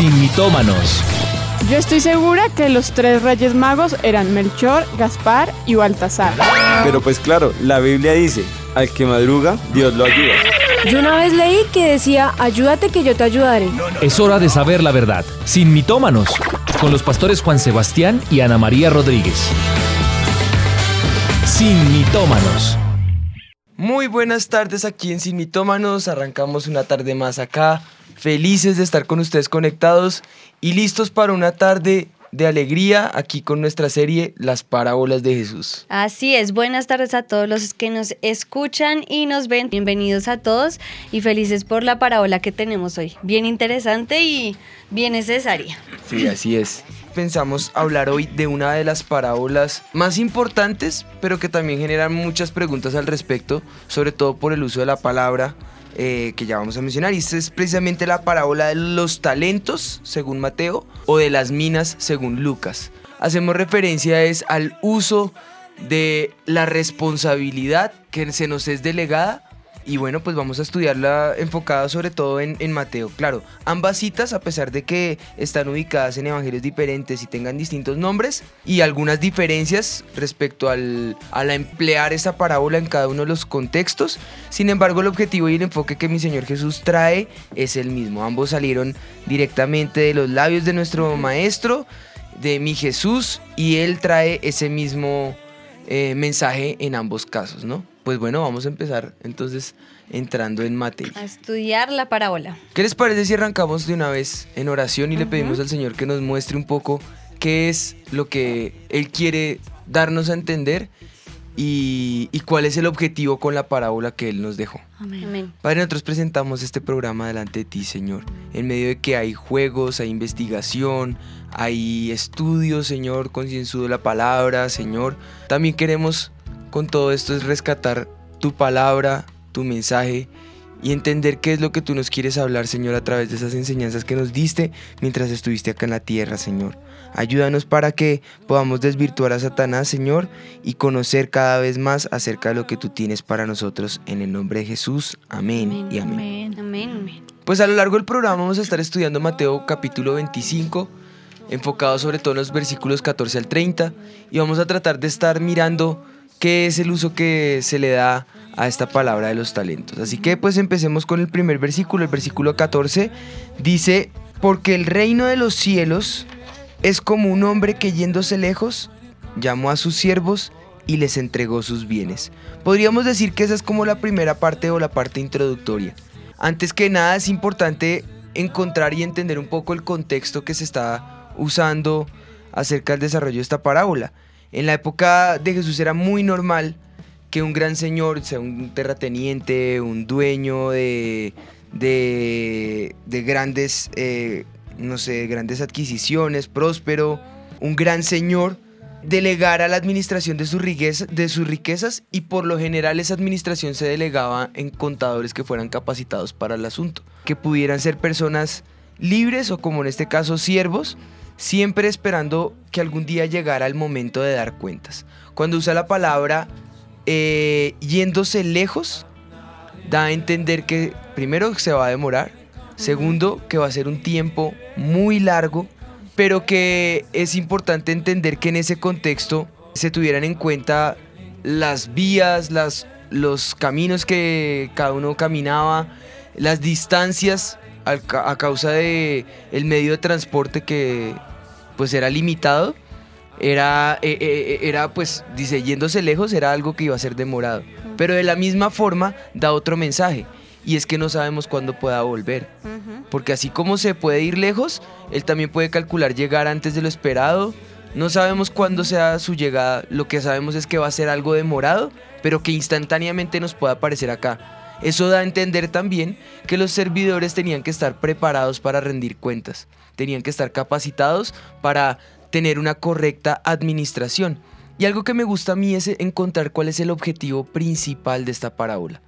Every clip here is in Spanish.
sin mitómanos. Yo estoy segura que los tres reyes magos eran Melchor, Gaspar y Baltasar. Pero pues claro, la Biblia dice, al que madruga, Dios lo ayuda. Yo una vez leí que decía, ayúdate que yo te ayudaré. Es hora de saber la verdad, sin mitómanos, con los pastores Juan Sebastián y Ana María Rodríguez. Sin mitómanos. Muy buenas tardes aquí en Sin Mitómanos. Arrancamos una tarde más acá. Felices de estar con ustedes conectados y listos para una tarde de alegría aquí con nuestra serie Las Parábolas de Jesús. Así es, buenas tardes a todos los que nos escuchan y nos ven. Bienvenidos a todos y felices por la parábola que tenemos hoy. Bien interesante y bien necesaria. Sí, así es. Pensamos hablar hoy de una de las parábolas más importantes, pero que también generan muchas preguntas al respecto, sobre todo por el uso de la palabra eh, que ya vamos a mencionar. Y esta es precisamente la parábola de los talentos, según Mateo, o de las minas, según Lucas. Hacemos referencia es al uso de la responsabilidad que se nos es delegada. Y bueno, pues vamos a estudiarla enfocada sobre todo en, en, Mateo. Claro, ambas citas, a pesar de que están ubicadas en evangelios diferentes y tengan distintos nombres y algunas diferencias respecto al, a la emplear esa parábola en cada uno de los contextos, sin embargo el objetivo y el enfoque que mi Señor Jesús trae es el mismo. Ambos salieron directamente de los labios de nuestro Maestro, de mi Jesús, y Él trae ese mismo eh, mensaje en ambos casos, ¿no? Pues bueno, vamos a empezar entonces entrando en materia. A estudiar la parábola. ¿Qué les parece si arrancamos de una vez en oración y le pedimos al Señor que nos muestre un poco qué es lo que Él quiere darnos a entender y, y cuál es el objetivo con la parábola que Él nos dejó? Amén. Amén. Padre, nosotros presentamos este programa delante de ti, Señor, en medio de que hay juegos, hay investigación, hay estudios, Señor, concienzudo de la palabra, Señor. También queremos con todo esto es rescatar tu palabra, tu mensaje y entender qué es lo que tú nos quieres hablar, Señor, a través de esas enseñanzas que nos diste mientras estuviste acá en la tierra, Señor. Ayúdanos para que podamos desvirtuar a Satanás, Señor, y conocer cada vez más acerca de lo que tú tienes para nosotros. En el nombre de Jesús. Amén, amén y amén. Amén. amén. Pues a lo largo del programa vamos a estar estudiando Mateo capítulo 25, enfocado sobre todo en los versículos 14 al 30, y vamos a tratar de estar mirando qué es el uso que se le da a esta palabra de los talentos. Así que pues empecemos con el primer versículo, el versículo 14, dice, porque el reino de los cielos es como un hombre que yéndose lejos, llamó a sus siervos y les entregó sus bienes. Podríamos decir que esa es como la primera parte o la parte introductoria. Antes que nada es importante encontrar y entender un poco el contexto que se está usando acerca del desarrollo de esta parábola. En la época de Jesús era muy normal que un gran señor, sea un terrateniente, un dueño de, de, de grandes, eh, no sé, grandes adquisiciones, próspero, un gran señor, delegara la administración de sus, de sus riquezas y por lo general esa administración se delegaba en contadores que fueran capacitados para el asunto, que pudieran ser personas libres o como en este caso siervos, siempre esperando que algún día llegara el momento de dar cuentas. Cuando usa la palabra eh, yéndose lejos, da a entender que primero se va a demorar, segundo que va a ser un tiempo muy largo, pero que es importante entender que en ese contexto se tuvieran en cuenta las vías, las, los caminos que cada uno caminaba, las distancias a causa de el medio de transporte que pues era limitado, era, eh, eh, era pues, dice, yéndose lejos era algo que iba a ser demorado. Pero de la misma forma da otro mensaje, y es que no sabemos cuándo pueda volver. Porque así como se puede ir lejos, él también puede calcular llegar antes de lo esperado. No sabemos cuándo sea su llegada, lo que sabemos es que va a ser algo demorado, pero que instantáneamente nos pueda aparecer acá. Eso da a entender también que los servidores tenían que estar preparados para rendir cuentas, tenían que estar capacitados para tener una correcta administración. Y algo que me gusta a mí es encontrar cuál es el objetivo principal de esta parábola.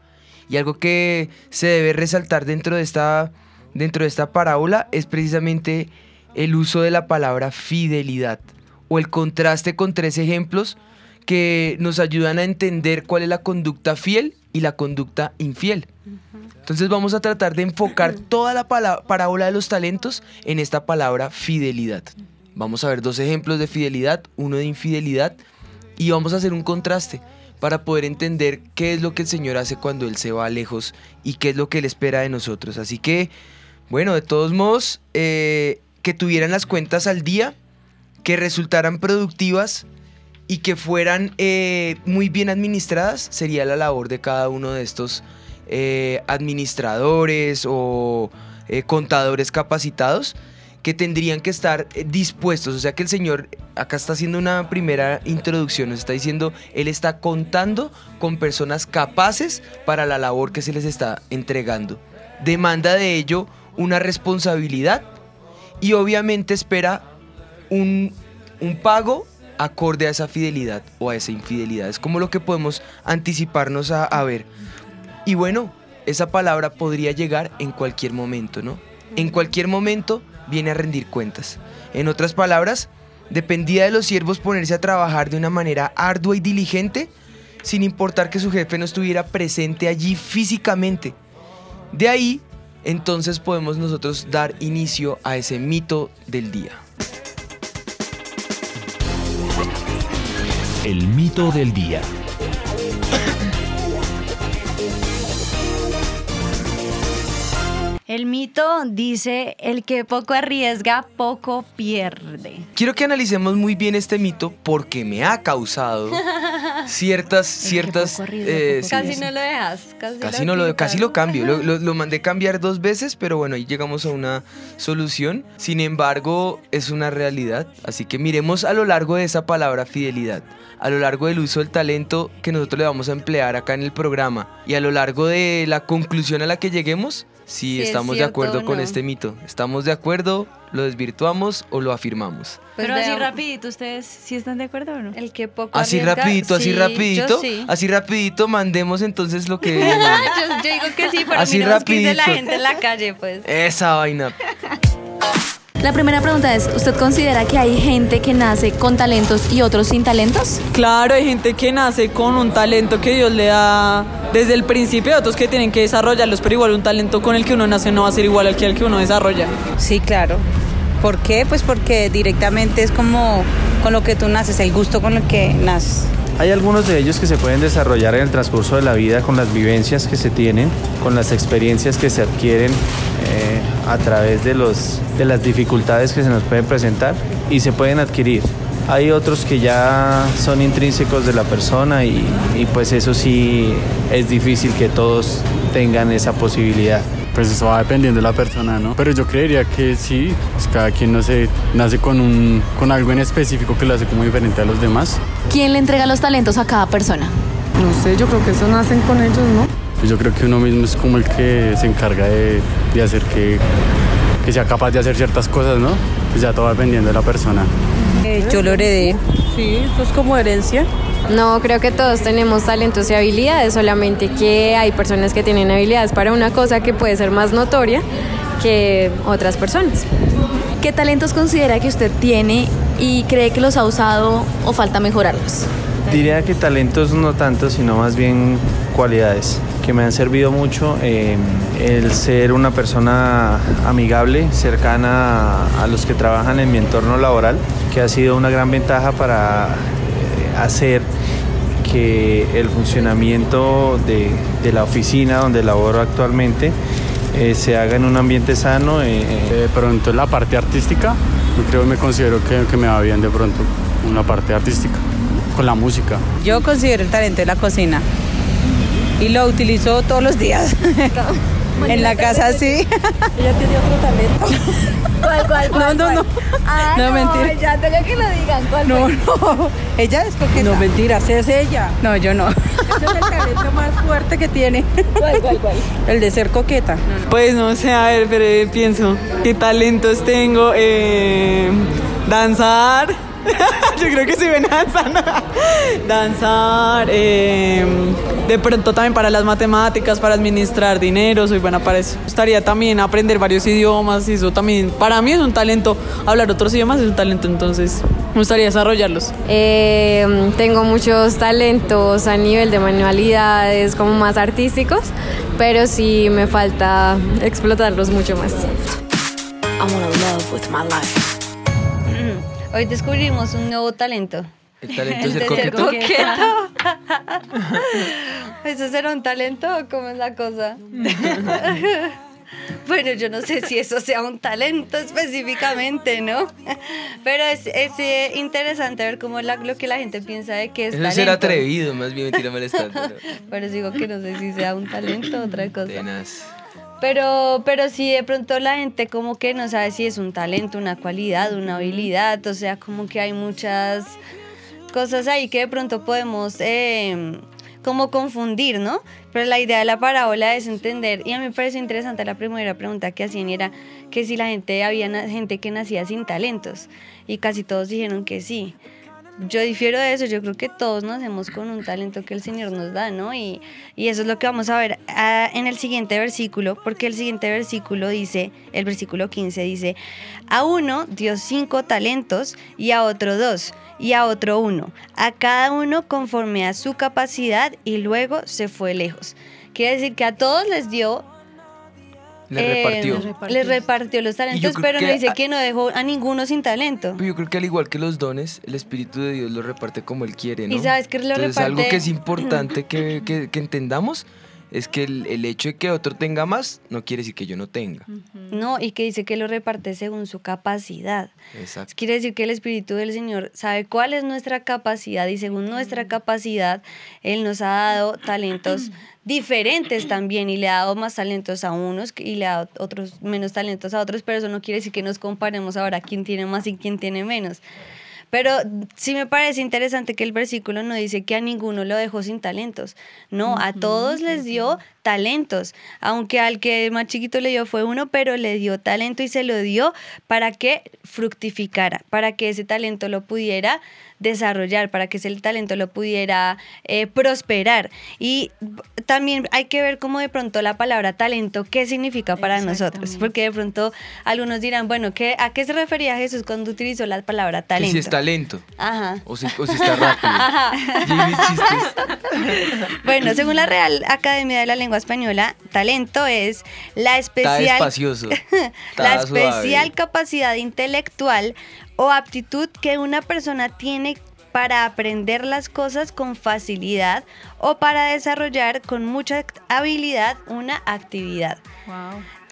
Y algo que se debe resaltar dentro de esta, dentro de esta parábola es precisamente el uso de la palabra fidelidad o el contraste con tres ejemplos que nos ayudan a entender cuál es la conducta fiel y la conducta infiel. Entonces vamos a tratar de enfocar toda la parábola de los talentos en esta palabra fidelidad. Vamos a ver dos ejemplos de fidelidad, uno de infidelidad y vamos a hacer un contraste para poder entender qué es lo que el Señor hace cuando Él se va lejos y qué es lo que Él espera de nosotros. Así que, bueno, de todos modos, eh, que tuvieran las cuentas al día, que resultaran productivas y que fueran eh, muy bien administradas, sería la labor de cada uno de estos eh, administradores o eh, contadores capacitados que tendrían que estar dispuestos. O sea que el Señor acá está haciendo una primera introducción, nos está diciendo, Él está contando con personas capaces para la labor que se les está entregando. Demanda de ello una responsabilidad y obviamente espera un, un pago acorde a esa fidelidad o a esa infidelidad. Es como lo que podemos anticiparnos a, a ver. Y bueno, esa palabra podría llegar en cualquier momento, ¿no? En cualquier momento viene a rendir cuentas. En otras palabras, dependía de los siervos ponerse a trabajar de una manera ardua y diligente, sin importar que su jefe no estuviera presente allí físicamente. De ahí, entonces podemos nosotros dar inicio a ese mito del día. El mito del día. El mito dice, el que poco arriesga, poco pierde. Quiero que analicemos muy bien este mito porque me ha causado ciertas, ciertas... eh, Casi sí. no lo dejas. Casi, Casi no lo, casi lo cambio, lo, lo- lo mandé cambiar dos veces, pero bueno, ahí llegamos a una solución. Sin embargo, es una realidad, así que miremos a lo largo de esa palabra fidelidad, a lo largo del uso del talento que nosotros le vamos a emplear acá en el programa y a lo largo de la conclusión a la que lleguemos, si Si es estamos de acuerdo con este mito. ¿Estamos de acuerdo? ¿Lo desvirtuamos o lo afirmamos? Pues Pero así veamos. rapidito, ¿ustedes sí están de acuerdo o no? El que poco Así arriesga, rapidito, así sí, rapidito, sí. así rapidito mandemos entonces lo que... yo, yo digo que sí, pero Así dice la rapidito. gente en la calle, pues. Esa vaina. La primera pregunta es, ¿usted considera que hay gente que nace con talentos y otros sin talentos? Claro, hay gente que nace con un talento que Dios le da desde el principio, otros que tienen que desarrollarlos, pero igual un talento con el que uno nace no va a ser igual al que el que uno desarrolla. Sí, claro. ¿Por qué? Pues porque directamente es como con lo que tú naces, el gusto con el que naces. Hay algunos de ellos que se pueden desarrollar en el transcurso de la vida con las vivencias que se tienen, con las experiencias que se adquieren eh, a través de, los, de las dificultades que se nos pueden presentar y se pueden adquirir. Hay otros que ya son intrínsecos de la persona y, y pues eso sí es difícil que todos tengan esa posibilidad. Pues eso va dependiendo de la persona, ¿no? Pero yo creería que sí, pues cada quien no sé, nace con, un, con algo en específico que lo hace como diferente a los demás. ¿Quién le entrega los talentos a cada persona? No sé, yo creo que eso nacen con ellos, ¿no? Pues yo creo que uno mismo es como el que se encarga de, de hacer que, que sea capaz de hacer ciertas cosas, ¿no? Pues ya todo va dependiendo de la persona. Eh, yo lo heredé. Sí, eso es como herencia. No, creo que todos tenemos talentos y habilidades, solamente que hay personas que tienen habilidades para una cosa que puede ser más notoria que otras personas. ¿Qué talentos considera que usted tiene y cree que los ha usado o falta mejorarlos? Diría que talentos no tanto, sino más bien cualidades que me han servido mucho. eh, el ser una persona amigable, cercana a, a los que trabajan en mi entorno laboral, que ha sido una gran ventaja para eh, hacer que el funcionamiento de, de la oficina donde laboro actualmente eh, se haga en un ambiente sano. eh, eh, De pronto en la parte artística, yo creo me considero que, que me va bien de pronto en la parte artística, con la música. Yo considero el talento de la cocina. Y lo utilizo todos los días. en la casa sí. Ella tiene otro talento. ¿Cuál, cuál, No, no, no. Ah, No, mentira. Ya tengo que lo digan. ¿Cuál No, no. Ella es coqueta. No, mentiras, es ella. No, yo no. Ese es el talento más fuerte que tiene. ¿Cuál, cuál, cuál? El de ser coqueta. Pues no sé, a ver, pero pienso, ¿qué talentos tengo? Eh, danzar, Yo creo que sí ven danzando. Danzar, eh, de pronto también para las matemáticas, para administrar dinero, soy buena para eso. Me gustaría también aprender varios idiomas y eso también, para mí es un talento. Hablar otros idiomas es un talento, entonces me gustaría desarrollarlos. Eh, tengo muchos talentos a nivel de manualidades, como más artísticos, pero sí me falta explotarlos mucho más. Hoy descubrimos un nuevo talento. El talento es El el coqueto. coqueto. ¿Eso será un talento o cómo es la cosa? Bueno, yo no sé si eso sea un talento específicamente, ¿no? Pero es, es, eh, interesante ver cómo la- lo que la gente piensa de que es Eso es talento. ser atrevido, más bien mentira molestando. Por eso digo que no sé si sea un talento o otra cosa. Tenaz. Pero, pero sí, de pronto la gente como que no sabe si es un talento, una cualidad, una habilidad, o sea, como que hay muchas cosas ahí que de pronto podemos eh, como confundir, ¿no? Pero la idea de la parábola es entender, y a mí me parece interesante la primera pregunta que hacían era que si la gente, había gente que nacía sin talentos, y casi todos dijeron que sí. Yo difiero de eso, yo creo que todos nacemos con un talento que el Señor nos da, ¿no? Y, y eso es lo que vamos a ver ah, en el siguiente versículo, porque el siguiente versículo dice, el versículo 15 dice, a uno dio cinco talentos y a otro dos y a otro uno, a cada uno conforme a su capacidad y luego se fue lejos. Quiere decir que a todos les dio Le eh, repartió. les repartió los talentos, pero no dice a- que no dejó a ninguno sin talento. Pero yo creo que al igual que los dones, el Espíritu de Dios lo reparte como Él quiere, ¿no? Y sabes que lo Entonces, algo reparte- que es importante que, que- que entendamos es que el, el hecho de que otro tenga más no quiere decir que yo no tenga. No, y que dice que lo reparte según su capacidad. Exacto. Quiere decir que el Espíritu del Señor sabe cuál es nuestra capacidad y según nuestra capacidad, Él nos ha dado talentos diferentes también y le ha dado más talentos a unos y le ha dado otros menos talentos a otros, pero eso no quiere decir que nos comparemos ahora quién tiene más y quién tiene menos. Pero sí me parece interesante que el versículo no dice que a ninguno lo dejó sin talentos. No, a todos les dio talentos. Aunque al que más chiquito le dio fue uno, pero le dio talento y se lo dio para que fructificara, para que ese talento lo pudiera desarrollar, para que ese talento lo pudiera eh, prosperar. Y también hay que ver cómo de pronto la palabra talento, qué significa para nosotros. Porque de pronto algunos dirán, bueno, ¿qué, ¿a qué se refería Jesús cuando utilizó la palabra Que talento? si es talento. Ajá. O si, o si está rápido. Ajá. Bueno, según la Real Academia de la Lengua Española, talento es la suave. especial capacidad intelectual o aptitud que una persona tiene para aprender las cosas con facilidad o para desarrollar con mucha habilidad una actividad.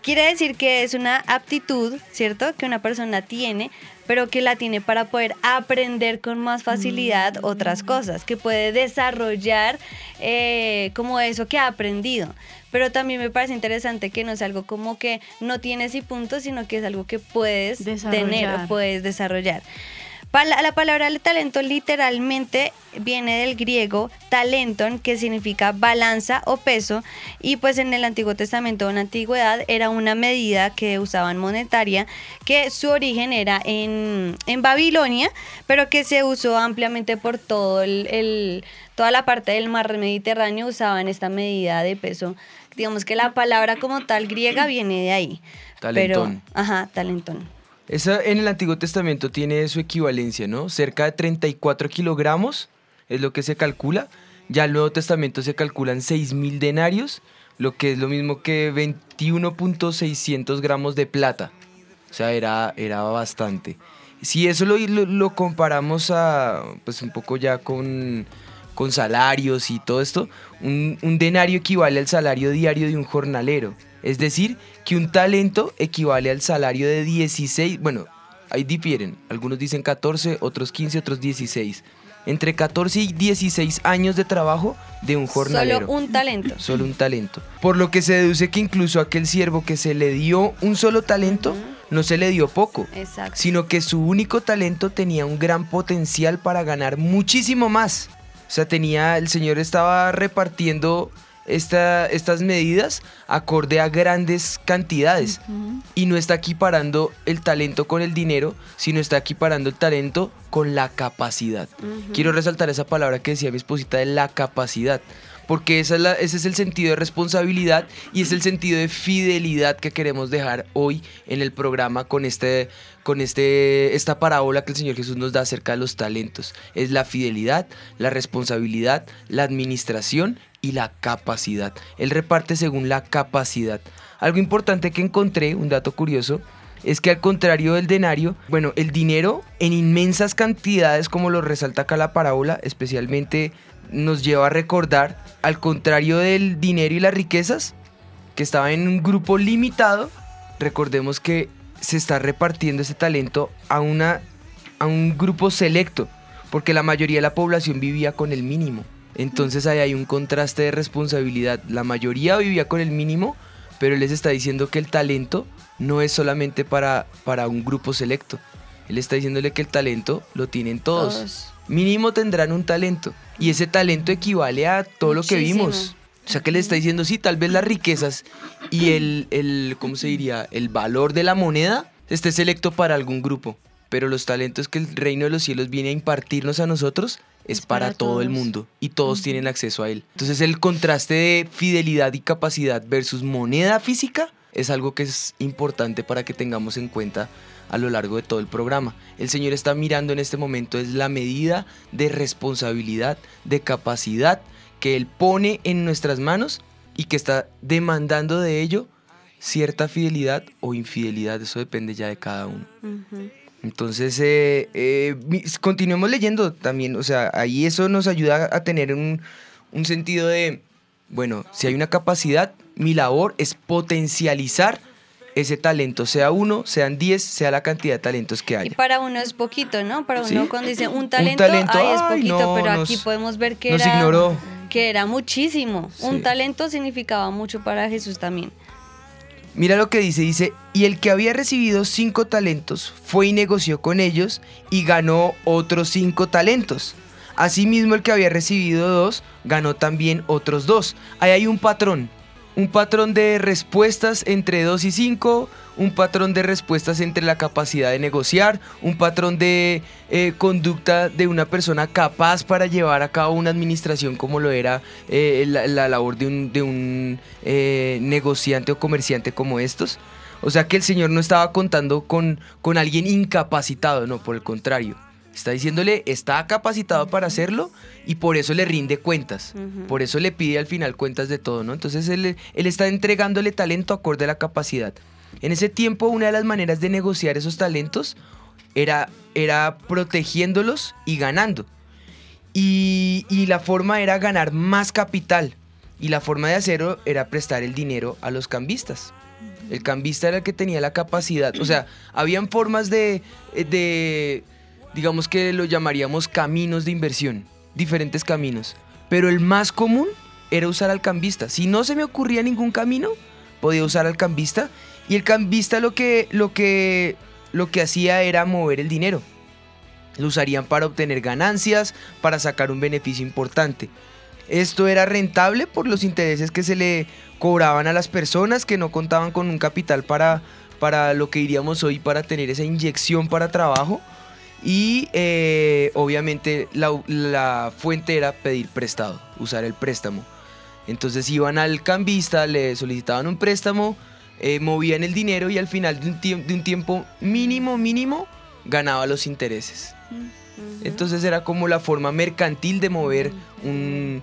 Quiere decir que es una aptitud, ¿cierto? Que una persona tiene, pero que la tiene para poder aprender con más facilidad otras cosas, que puede desarrollar eh, como eso que ha aprendido. Pero también me parece interesante que no es algo como que no tienes y punto, sino que es algo que puedes tener o puedes desarrollar. La palabra talento literalmente viene del griego talenton, que significa balanza o peso, y pues en el Antiguo Testamento o en la Antigüedad era una medida que usaban monetaria, que su origen era en, en Babilonia, pero que se usó ampliamente por todo el, el- toda la parte del mar Mediterráneo, usaban esta medida de peso. Digamos que la palabra como tal griega viene de ahí. Talentón. Pero, ajá, talentón. Esa en el Antiguo Testamento tiene su equivalencia, ¿no? Cerca de 34 kilogramos es lo que se calcula. Ya el Nuevo Testamento se calculan 6.000 denarios, lo que es lo mismo que 21.600 gramos de plata. O sea, era, era bastante. Si eso lo, lo, lo comparamos a, pues un poco ya con, con salarios y todo esto, un, un denario equivale al salario diario de un jornalero. Es decir, que un talento equivale al salario de 16, bueno, ahí difieren, algunos dicen 14, otros 15, otros 16. Entre 14 y 16 años de trabajo de un jornalero. Solo un talento. Solo un talento. Por lo que se deduce que incluso aquel siervo que se le dio un solo talento, no se le dio poco, Exacto. sino que su único talento tenía un gran potencial para ganar muchísimo más. O sea, tenía, el Señor estaba repartiendo esta- estas medidas acorde a grandes cantidades. Y no está equiparando el talento con el dinero, sino está equiparando el talento con la capacidad. Quiero resaltar esa palabra que decía mi esposita de la capacidad. Porque esa es la- ese es el sentido de responsabilidad y es el sentido de fidelidad que queremos dejar hoy en el programa con, este, con este, esta parábola que el Señor Jesús nos da acerca de los talentos. Es la fidelidad, la responsabilidad, la administración y la capacidad. Él reparte según la capacidad. Algo importante que encontré, un dato curioso, es que al contrario del denario, bueno, el dinero en inmensas cantidades, como lo resalta acá la parábola, especialmente nos lleva a recordar, al contrario del dinero y las riquezas, que estaba en un grupo limitado, recordemos que se está repartiendo ese talento a, una, a un grupo selecto, porque la mayoría de la población vivía con el mínimo. Entonces ahí hay un contraste de responsabilidad. La mayoría vivía con el mínimo, pero él les está diciendo que el talento no es solamente para, para un grupo selecto. Él está diciéndole que el talento lo tienen todos. Todos. Mínimo tendrán un talento. Y ese talento equivale a todo lo que vimos. O sea que le está diciendo, sí, tal vez las riquezas y el, el, ¿cómo se diría? El valor de la moneda esté selecto para algún grupo. Pero los talentos que el reino de los cielos viene a impartirnos a nosotros es, para, para todo el mundo. Y todos tienen acceso a él. Entonces el contraste de fidelidad y capacidad versus moneda física es algo que es importante para que tengamos en cuenta a lo largo de todo el programa. El Señor está mirando en este momento es la medida de responsabilidad, de capacidad que Él pone en nuestras manos y que está demandando de ello cierta fidelidad o infidelidad. Eso depende ya de cada uno. Entonces, eh, eh, continuemos leyendo también, o sea, ahí eso nos ayuda a tener un, un sentido de, bueno, si hay una capacidad, mi labor es potencializar ese talento, sea uno, sean diez, sea la cantidad de talentos que Y haya. para uno es poquito, ¿no? Para Sí. uno cuando dice un talento, talento, ay, es poquito, no, pero nos- aquí podemos ver que nos era, ignoró. que era muchísimo. Sí. Un talento significaba mucho para Jesús también. Mira lo que dice, dice, y el que había recibido cinco talentos fue y negoció con ellos y ganó otros cinco talentos. Asimismo el que había recibido dos ganó también otros dos. Ahí hay un patrón, un patrón de respuestas entre dos y cinco, un patrón de respuestas entre la capacidad de negociar, un patrón de eh, conducta de una persona capaz para llevar a cabo una administración como lo era eh, la, la labor de un, de un eh, negociante o comerciante como estos. O sea que el Señor no estaba contando con, con alguien incapacitado, no, por el contrario. Está diciéndole, está capacitado para hacerlo y por eso le rinde cuentas. Por eso le pide al final cuentas de todo, ¿no? Entonces él, él está entregándole talento acorde a la capacidad. En ese tiempo, una de las maneras de negociar esos talentos era, era protegiéndolos y ganando. Y, y la forma era ganar más capital. Y la forma de hacerlo era prestar el dinero a los cambistas. El cambista era el que tenía la capacidad. O sea, habían formas de, de, digamos que lo llamaríamos caminos de inversión. Diferentes caminos. Pero el más común era usar al cambista. Si no se me ocurría ningún camino, podía usar al cambista. Y el cambista lo que, lo que, lo que hacía era mover el dinero. Lo usarían para obtener ganancias, para sacar un beneficio importante. Esto era rentable por los intereses que se le cobraban a las personas que no contaban con un capital para, para lo que diríamos hoy, para tener esa inyección para trabajo. Y eh, obviamente la, la fuente era pedir prestado, usar el préstamo. Entonces iban al cambista, le solicitaban un préstamo, eh, movían el dinero y al final de un, tiemp- de un tiempo mínimo, mínimo, ganaba los intereses. Entonces era como la forma mercantil de mover un-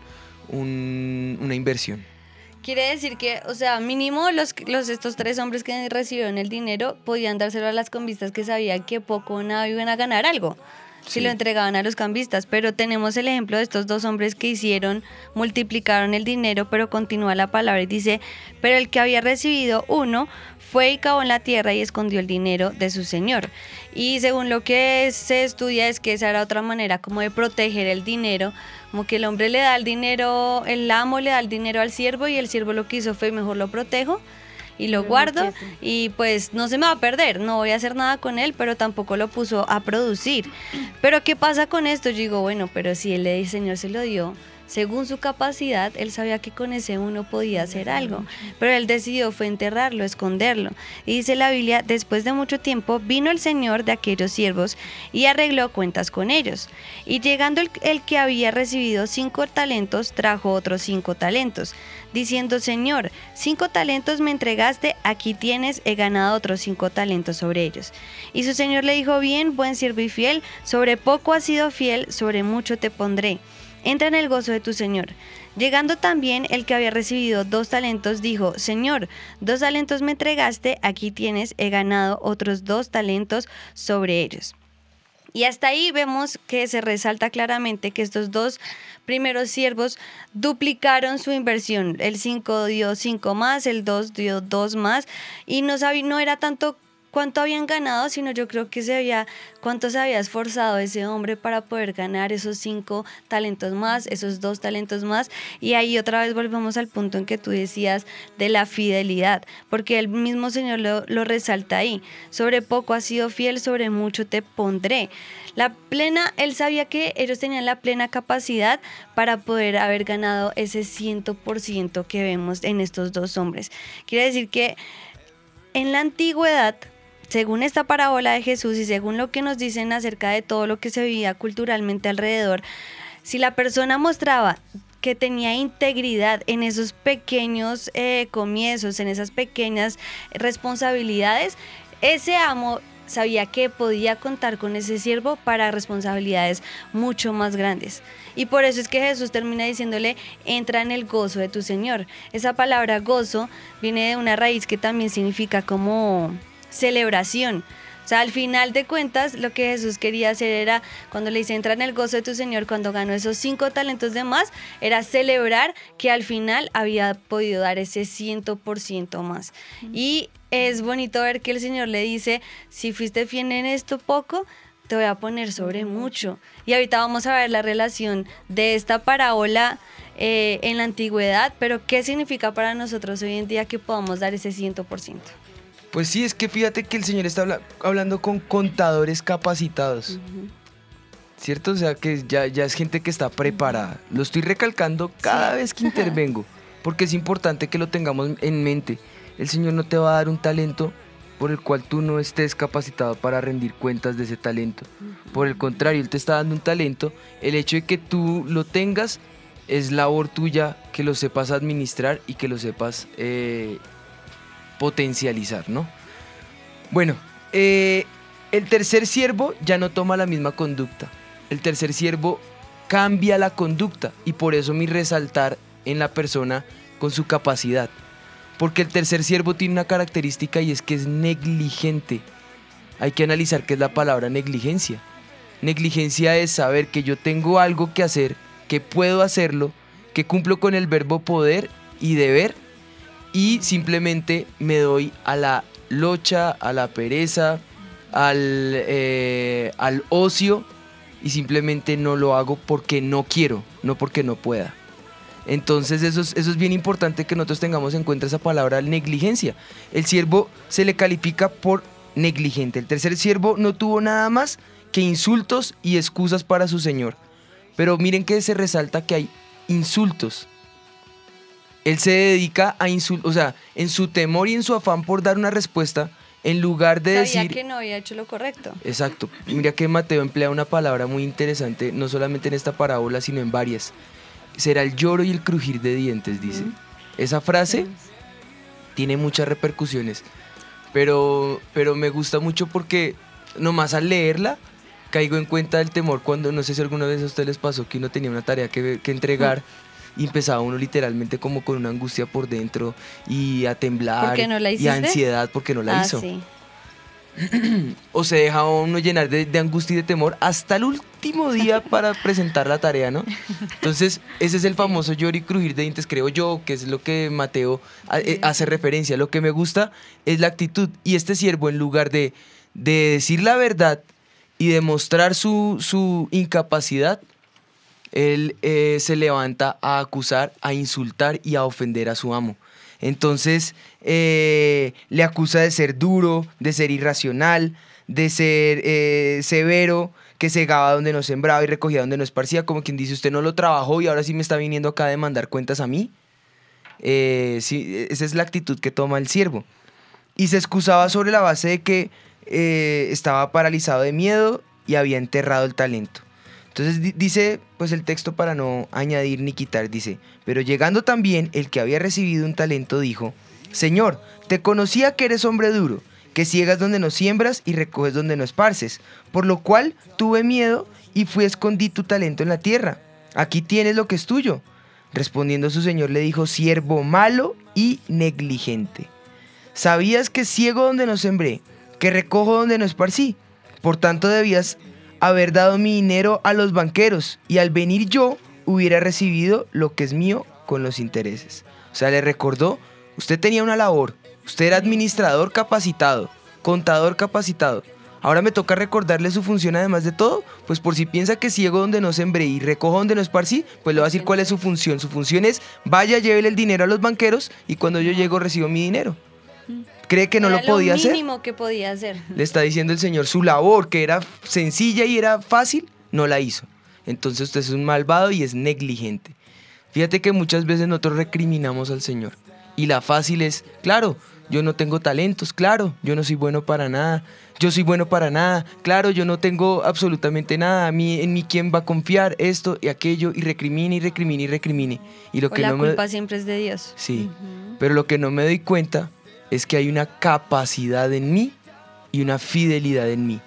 un- una inversión. Quiere decir que, o sea, mínimo los, los estos tres hombres que recibieron el dinero podían dárselo a las cambistas que sabían que poco o nada iban a ganar algo si lo entregaban a los cambistas. Pero tenemos el ejemplo de estos dos hombres que hicieron, multiplicaron el dinero, pero continúa la palabra y dice, pero el que había recibido uno fue y cavó en la tierra y escondió el dinero de su señor. Y según lo que se estudia es que esa era otra manera como de proteger el dinero, como que el hombre le da el dinero, el amo le da el dinero al siervo y el siervo lo que hizo fue mejor lo protejo y lo guardo y pues no se me va a perder, no voy a hacer nada con él, pero tampoco lo puso a producir. Pero ¿qué pasa con esto? Yo digo, bueno, pero si el Señor se lo dio, según su capacidad, él sabía que con ese uno podía hacer algo, pero él decidió fue enterrarlo, esconderlo. Y dice la Biblia, después de mucho tiempo vino el Señor de aquellos siervos y arregló cuentas con ellos. Y llegando el, el que había recibido cinco talentos, trajo otros cinco talentos, diciendo, Señor, cinco talentos me entregaste, aquí tienes, he ganado otros cinco talentos sobre ellos. Y su Señor le dijo, bien, buen siervo y fiel, sobre poco has sido fiel, sobre mucho te pondré. Entra en el gozo de tu Señor. Llegando también el que había recibido dos talentos, dijo, Señor, dos talentos me entregaste, aquí tienes, he ganado otros dos talentos sobre ellos. Y hasta ahí vemos que se resalta claramente que estos dos primeros siervos duplicaron su inversión. El 5 dio 5 más, el 2 dio 2 más y no, sabía, no era tanto cuánto habían ganado, sino yo creo que se había, cuánto se había esforzado ese hombre para poder ganar esos cinco talentos más, esos dos talentos más. Y ahí otra vez volvemos al punto en que tú decías de la fidelidad, porque el mismo Señor lo, lo resalta ahí. Sobre poco has sido fiel, sobre mucho te pondré. La plena, él sabía que ellos tenían la plena capacidad para poder haber ganado ese ciento por ciento que vemos en estos dos hombres. Quiere decir que en la antigüedad, según esta parábola de Jesús y según lo que nos dicen acerca de todo lo que se vivía culturalmente alrededor, si la persona mostraba que tenía integridad en esos pequeños eh, comienzos, en esas pequeñas responsabilidades, ese amo sabía que podía contar con ese siervo para responsabilidades mucho más grandes. Y por eso es que Jesús termina diciéndole, entra en el gozo de tu Señor. Esa palabra gozo viene de una raíz que también significa como celebración. O sea, al final de cuentas, lo que Jesús quería hacer era, cuando le dice, entra en el gozo de tu Señor, cuando ganó esos cinco talentos de más, era celebrar que al final había podido dar ese ciento por ciento más. Y es bonito ver que el Señor le dice, si fuiste fiel en esto poco, te voy a poner sobre mucho. Y ahorita vamos a ver la relación de esta parábola eh, en la antigüedad, pero qué significa para nosotros hoy en día que podamos dar ese ciento por ciento. Pues sí, es que fíjate que el Señor está habla- hablando con contadores capacitados. ¿Cierto? O sea, que ya, ya es gente que está preparada. Lo estoy recalcando cada vez que intervengo, porque es importante que lo tengamos en mente. El Señor no te va a dar un talento por el cual tú no estés capacitado para rendir cuentas de ese talento. Por el contrario, Él te está dando un talento. El hecho de que tú lo tengas es labor tuya que lo sepas administrar y que lo sepas eh, potencializar, ¿no? Bueno, eh, el tercer siervo ya no toma la misma conducta. El tercer siervo cambia la conducta y por eso mi resaltar en la persona con su capacidad. Porque el tercer siervo tiene una característica y es que es negligente. Hay que analizar qué es la palabra negligencia. Negligencia es saber que yo tengo algo que hacer, que puedo hacerlo, que cumplo con el verbo poder y deber y simplemente me doy a la locha, a la pereza, al, eh, al ocio y simplemente no lo hago porque no quiero, no porque no pueda. Entonces eso es, eso es bien importante que nosotros tengamos en cuenta esa palabra negligencia. El siervo se le califica por negligente. El tercer siervo no tuvo nada más que insultos y excusas para su señor. Pero miren que se resalta que hay insultos. Él se dedica a insultar, o sea, en su temor y en su afán por dar una respuesta, en lugar de Sabía decir... que no había hecho lo correcto. Exacto. Mira que Mateo emplea una palabra muy interesante, no solamente en esta parábola, sino en varias. Será el lloro y el crujir de dientes, dice. Esa frase tiene muchas repercusiones, pero, pero me gusta mucho porque nomás al leerla caigo en cuenta del temor cuando, no sé si alguna vez a ustedes les pasó que uno tenía una tarea que, que entregar y empezaba uno literalmente como con una angustia por dentro y a temblar ¿Por qué no la y a ansiedad porque no la ah, hizo sí. o se deja uno llenar de, de angustia y de temor hasta el último día para presentar la tarea, ¿no? Entonces, ese es el famoso llorar y crujir de dientes, creo yo, que es lo que Mateo a- eh, hace referencia. Lo que me gusta es la actitud. Y este siervo, en lugar de, de decir la verdad y demostrar su, su incapacidad, él eh, se levanta a acusar, a insultar y a ofender a su amo. Entonces eh, le acusa de ser duro, de ser irracional, de ser eh, severo, que segaba donde no sembraba y recogía donde no esparcía, como quien dice, usted no lo trabajó y ahora sí me está viniendo acá a demandar cuentas a mí. Sí, esa es la actitud que toma el siervo. Y se excusaba sobre la base de que estaba paralizado de miedo y había enterrado el talento. Entonces di- dice, pues el texto para no añadir ni quitar, dice, pero llegando también el que había recibido un talento dijo, Señor, te conocía que eres hombre duro, que ciegas donde no siembras y recoges donde no esparces, por lo cual tuve miedo y fui escondí tu talento en la tierra. Aquí tienes lo que es tuyo. Respondiendo su señor le dijo, siervo malo y negligente. Sabías que ciego donde no sembré, que recojo donde no esparcí. Por tanto debías haber dado mi dinero a los banqueros y al venir yo hubiera recibido lo que es mío con los intereses. O sea, le recordó, usted tenía una labor, usted era administrador capacitado, contador capacitado. Ahora me toca recordarle su función además de todo, pues por si piensa que ciego donde no sembré y recojo donde no esparcí, pues le voy a decir cuál es su función. Su función es, vaya, llévele el dinero a los banqueros y cuando yo llego recibo mi dinero. ¿Cree que no Era lo podía lo hacer? mínimo que podía hacer. Le está diciendo el Señor, su labor, que era sencilla y era fácil, no la hizo. Entonces usted es un malvado y es negligente. Fíjate que muchas veces nosotros recriminamos al Señor. Y la fácil es, claro, yo no tengo talentos, claro, yo no soy bueno para nada, yo soy bueno para nada, claro, yo no tengo absolutamente nada, a mí, en mí quién va a confiar, esto y aquello, y recrimine y recrimine y recrimine. Y lo O que la no me... culpa siempre es de Dios. Sí, pero lo que no me doy cuenta es que hay una capacidad en mí y una fidelidad en mí.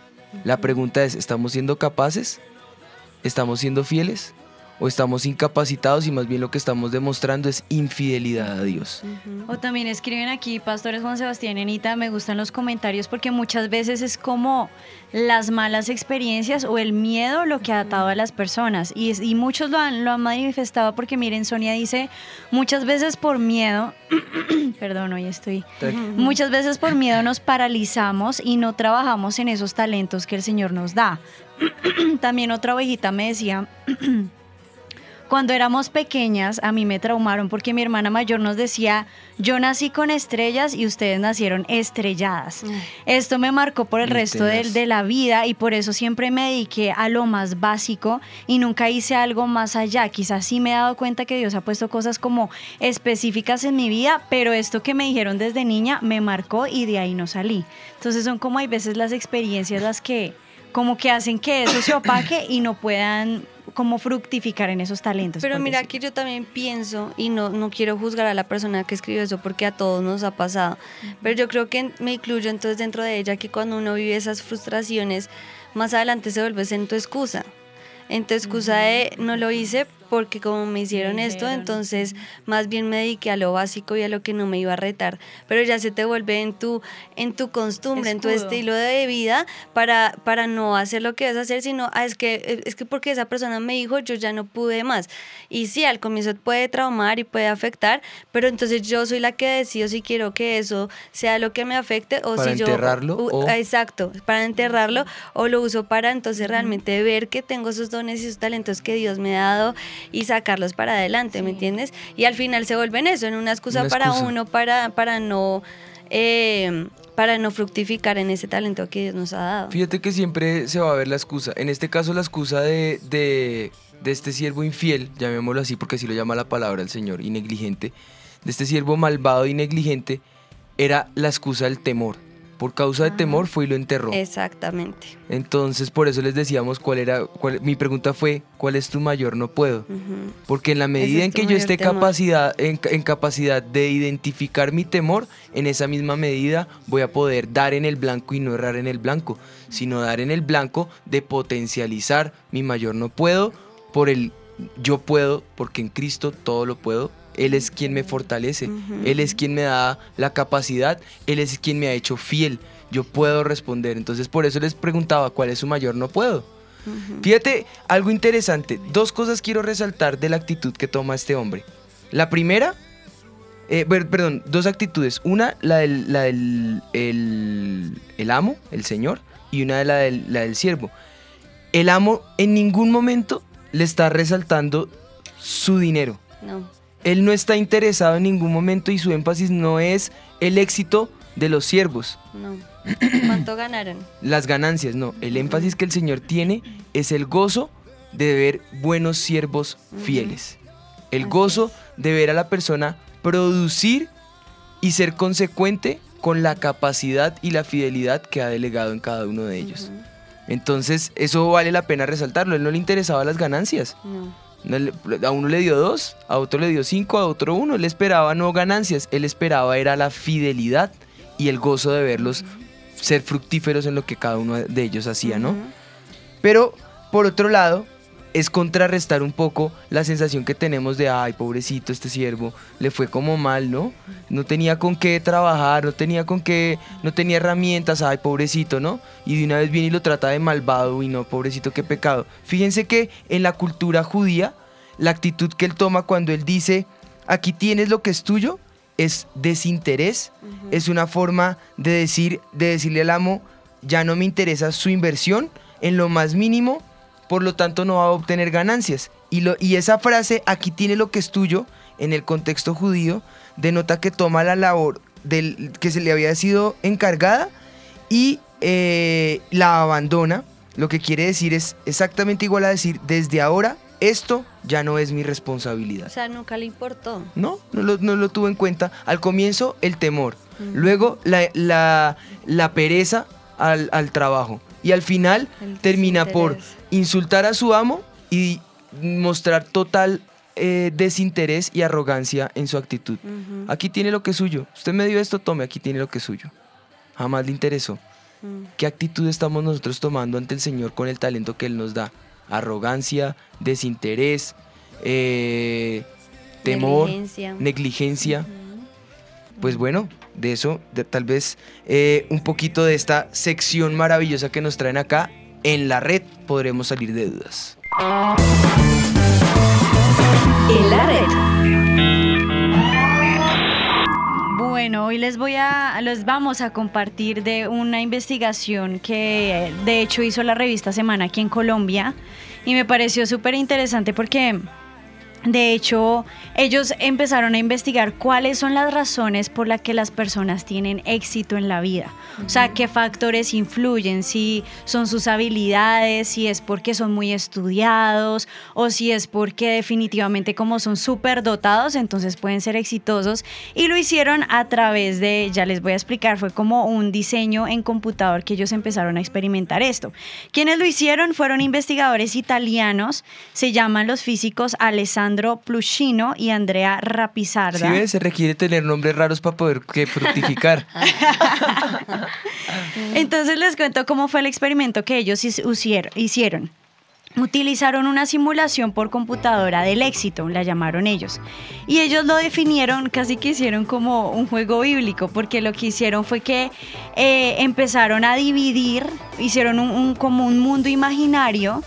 La pregunta es, ¿estamos siendo capaces? ¿Estamos siendo fieles? ¿O estamos incapacitados y más bien lo que estamos demostrando es infidelidad a Dios? O también escriben aquí, pastores Juan Sebastián y Anita, me gustan los comentarios porque muchas veces es como las malas experiencias o el miedo lo que ha atado a las personas. Y, es- y muchos lo han, lo han manifestado porque miren, Sonia dice, muchas veces por miedo, perdón, hoy estoy, muchas veces por miedo nos paralizamos y no trabajamos en esos talentos que el Señor nos da. también otra ovejita me decía... Cuando éramos pequeñas, a mí me traumaron porque mi hermana mayor nos decía, yo nací con estrellas y ustedes nacieron estrelladas. Esto me marcó por el resto de, de la vida y por eso siempre me dediqué a lo más básico y nunca hice algo más allá. Quizás sí me he dado cuenta que Dios ha puesto cosas como específicas en mi vida, pero esto que me dijeron desde niña me marcó y de ahí no salí. Entonces son como hay veces las experiencias las que como que hacen que eso se opaque y no puedan como fructificar en esos talentos. Pero mira decirlo. que yo también pienso, y no, no quiero juzgar a la persona que escribió eso porque a todos nos ha pasado, pero yo creo que me incluyo entonces dentro de ella que cuando uno vive esas frustraciones, más adelante se vuelve en tu excusa. En tu excusa de no lo hice porque como me hicieron esto, entonces más bien me dediqué a lo básico y a lo que no me iba a retar. Pero ya se te vuelve en tu, en tu costumbre, en tu Escudo. estilo de vida para, para no hacer lo que vas a hacer, sino ah, es que es que porque esa persona me dijo yo ya no pude más. Y sí, al comienzo puede traumar y puede afectar, pero entonces yo soy la que decido si quiero que eso sea lo que me afecte o Para si yo enterrarlo u- o- exacto, para enterrarlo o lo uso para entonces realmente ver que tengo esos dones y esos talentos que Dios me ha dado y sacarlos para adelante, ¿me entiendes? Y al final se vuelven eso, en una excusa, Una para uno para para no eh, para no fructificar en ese talento que Dios nos ha dado. Fíjate que siempre se va a ver la excusa. En este caso, la excusa de, de, de este siervo infiel, llamémoslo así porque así lo llama la palabra el Señor, y negligente, de este siervo malvado y negligente, era la excusa del temor. Por causa de temor fue y lo enterró. Exactamente. Entonces, por eso les decíamos cuál era. cuál- mi pregunta fue: ¿cuál es tu mayor no puedo? Porque en la medida es en que yo esté temor. capacidad, en, en capacidad de identificar mi temor, en esa misma medida voy a poder dar en el blanco y no errar en el blanco, sino dar en el blanco de potencializar mi mayor no puedo por el yo puedo, porque en Cristo todo lo puedo. Él es quien me fortalece. Él es quien me da la capacidad, Él es quien me ha hecho fiel. Yo puedo responder. Entonces por eso les preguntaba cuál es su mayor no puedo. Fíjate, algo interesante. Dos cosas quiero resaltar de la actitud que toma este hombre. La primera, eh, per- perdón, dos actitudes. Una, la del, la del el, el amo, el señor, y una de la del, la del siervo. El amo en ningún momento le está resaltando su dinero. No. Él no está interesado en ningún momento y su énfasis no es el éxito de los siervos, No. ¿Cuánto ganaron? las ganancias, no. El énfasis que el Señor tiene es el gozo de ver buenos siervos fieles. El gozo de ver a la persona producir y ser consecuente con la capacidad y la fidelidad que ha delegado en cada uno de ellos. Entonces, eso vale la pena resaltarlo. Él no le interesaba las ganancias. No. A uno le dio dos, a otro le dio cinco, a otro uno. Él esperaba no ganancias, él esperaba era la fidelidad y el gozo de verlos ser fructíferos en lo que cada uno de ellos hacía, ¿no? Pero, por otro lado, es contrarrestar un poco la sensación que tenemos de, ay, pobrecito, este siervo, le fue como mal, ¿no? No tenía con qué trabajar, no tenía con qué, no tenía herramientas, ay, pobrecito, ¿no? Y de una vez viene y lo trata de malvado, y no, pobrecito, qué pecado. Fíjense que en la cultura judía, la actitud que él toma cuando él dice, aquí tienes lo que es tuyo, es desinterés, es una forma de decir, de decirle al amo, ya no me interesa su inversión en lo más mínimo, por lo tanto no va a obtener ganancias. Y, lo, y esa frase, aquí tiene lo que es tuyo, en el contexto judío, denota que toma la labor del, que se le había sido encargada y eh, la abandona. Lo que quiere decir es exactamente igual a decir, desde ahora, esto ya no es mi responsabilidad. O sea, nunca le importó. No, no lo, no lo tuvo en cuenta. Al comienzo el temor, luego la, la- la pereza al, al trabajo y al final El termina por. Insultar a su amo y mostrar total eh, desinterés y arrogancia en su actitud. Aquí tiene lo que es suyo. Usted me dio esto, tome, aquí tiene lo que es suyo. Jamás le interesó. Mm. ¿Qué actitud estamos nosotros tomando ante el Señor con el talento que Él nos da? Arrogancia, desinterés, eh, temor, Negligencia. negligencia. Pues bueno, de eso, de- tal vez eh, un poquito de esta sección maravillosa que nos traen acá en la red podremos salir de dudas. En la red. Bueno, hoy les voy a, los vamos a compartir de una investigación que eh, de hecho hizo la revista Semana aquí en Colombia y me pareció súper interesante porque de hecho ellos empezaron a investigar cuáles son las razones por las que las personas tienen éxito en la vida. O sea, qué factores influyen, si son sus habilidades, si es porque son muy estudiados o si es porque definitivamente como son súper dotados, entonces pueden ser exitosos. Y lo hicieron a través de, ya les voy a explicar, fue como un diseño en computador que ellos empezaron a experimentar esto. Quienes lo hicieron fueron investigadores italianos, se llaman los físicos Alessandro Pluschino y Andrea Rapizarda. Si ves, se requiere tener nombres raros para poder que fructificar. Entonces les cuento cómo fue el experimento que ellos hicieron. Utilizaron una simulación por computadora del éxito, la llamaron ellos. Y ellos lo definieron, casi que hicieron como un juego bíblico, porque lo que hicieron fue que eh, empezaron a dividir, hicieron un, un- como un mundo imaginario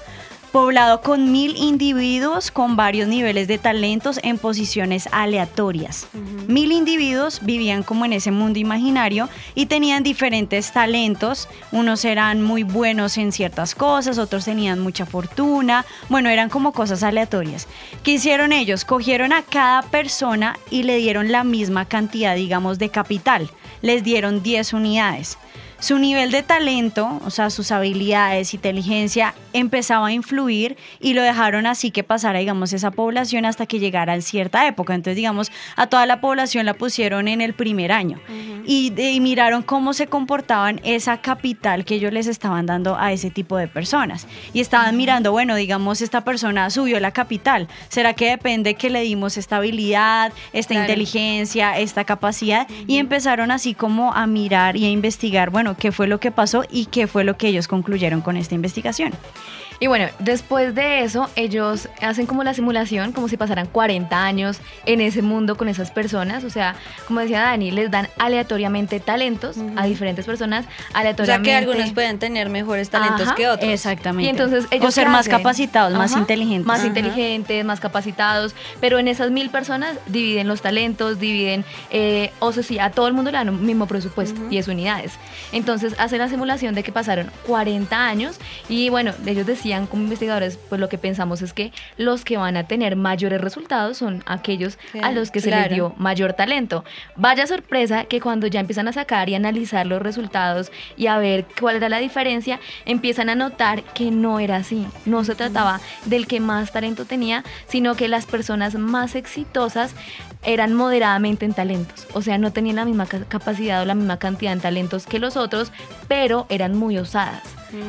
poblado con mil individuos con varios niveles de talentos en posiciones aleatorias. Mil individuos vivían como en ese mundo imaginario y tenían diferentes talentos. Unos eran muy buenos en ciertas cosas, otros tenían mucha fortuna. Bueno, eran como cosas aleatorias. ¿Qué hicieron ellos? Cogieron a cada persona y le dieron la misma cantidad, digamos, de capital. Les dieron 10 unidades. Su nivel de talento, o sea, sus habilidades, inteligencia, empezaba a influir y lo dejaron así que pasara, digamos, esa población hasta que llegara a cierta época. Entonces, digamos, a toda la población la pusieron en el primer año y, miraron cómo se comportaban esa capital que ellos les estaban dando a ese tipo de personas. Y estaban mirando, bueno, digamos, esta persona subió la capital. ¿Será que depende que le dimos esta habilidad, esta Claro. inteligencia? esta capacidad y empezaron así como a mirar y a investigar, bueno, qué fue lo que pasó y qué fue lo que ellos concluyeron con esta investigación. Y bueno, después de eso, ellos hacen como la simulación, como si pasaran 40 años en ese mundo con esas personas. O sea, como decía Dani, les dan aleatoriamente talentos a diferentes personas, O sea aleatoriamente. que algunos pueden tener mejores talentos Ajá, que otros. Exactamente. Y entonces ellos o ser ¿qué más hacen? capacitados, más Ajá, inteligentes. Más Ajá. inteligentes, más capacitados. Pero en esas mil personas dividen los talentos, dividen, eh, o sea, sí, a todo el mundo le dan un mismo presupuesto y es unidades. Entonces hacen la simulación de que pasaron 40 años y bueno, ellos decían decían como investigadores, pues lo que pensamos es que los que van a tener mayores resultados son aquellos a los que se les Claro. dio mayor talento. Vaya sorpresa que cuando ya empiezan a sacar y analizar los resultados y a ver cuál era la diferencia, empiezan a notar que no era así. No se trataba del que más talento tenía, sino que las personas más exitosas eran moderadamente en talentos. O sea, no tenían la misma ca- capacidad o la misma cantidad en talentos que los otros, pero eran muy osadas.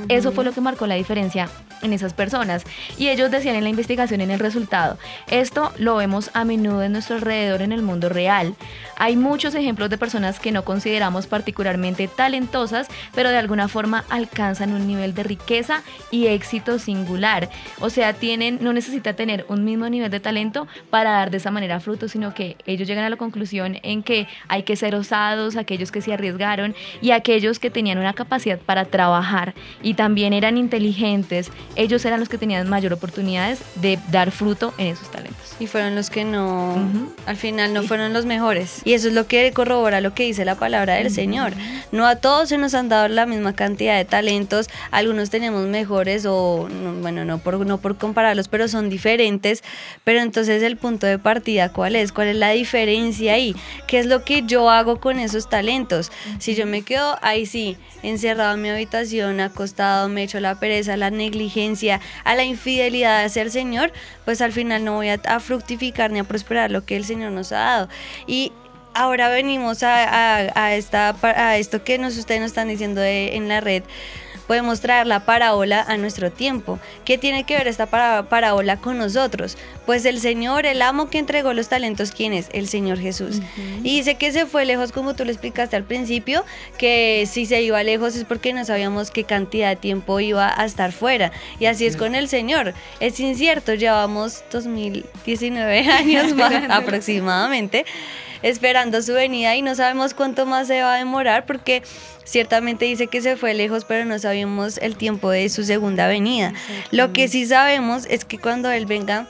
Eso fue lo que marcó la diferencia en esas personas. Y ellos decían en la investigación, en el resultado, esto lo vemos a menudo en nuestro alrededor en el mundo real. Hay muchos ejemplos de personas que no consideramos particularmente talentosas, pero de alguna forma alcanzan un nivel de riqueza y éxito singular. O sea, tienen, no necesita tener un mismo nivel de talento para dar de esa manera frutos, sino que ellos llegan a la conclusión en que hay que ser osados, aquellos que se arriesgaron y aquellos que tenían una capacidad para trabajar y también eran inteligentes, ellos eran los que tenían mayor oportunidades de dar fruto en esos talentos. Y fueron los que no, al final no fueron los mejores. Y eso es lo que corrobora lo que dice la palabra del Señor. No a todos se nos han dado la misma cantidad de talentos, algunos tenemos mejores o, no, bueno, no por, no por compararlos, pero son diferentes. Pero entonces el punto de partida, ¿cuál es? ¿Cuál es la diferencia ahí? ¿Qué es lo que yo hago con esos talentos? Si yo me quedo ahí sí, encerrado en mi habitación, acostado, me echo la pereza, la negligencia, a la infidelidad hacia el Señor, pues al final no voy a, fructificar ni a prosperar lo que el Señor nos ha dado. Y ahora venimos a, esta, a esto que nos, ustedes nos están diciendo en la red. Podemos traer la parábola a nuestro tiempo. ¿Qué tiene que ver esta parábola con nosotros? Pues el Señor, el amo que entregó los talentos, ¿quién es? El Señor Jesús. Y dice que se fue lejos, como tú lo explicaste al principio, que si se iba lejos es porque no sabíamos qué cantidad de tiempo iba a estar fuera. Y así es con el Señor. Es incierto, llevamos 2019 años más aproximadamente esperando su venida y no sabemos cuánto más se va a demorar porque ciertamente dice que se fue lejos, pero no sabemos el tiempo de su segunda venida. Lo que sí sabemos es que cuando Él venga,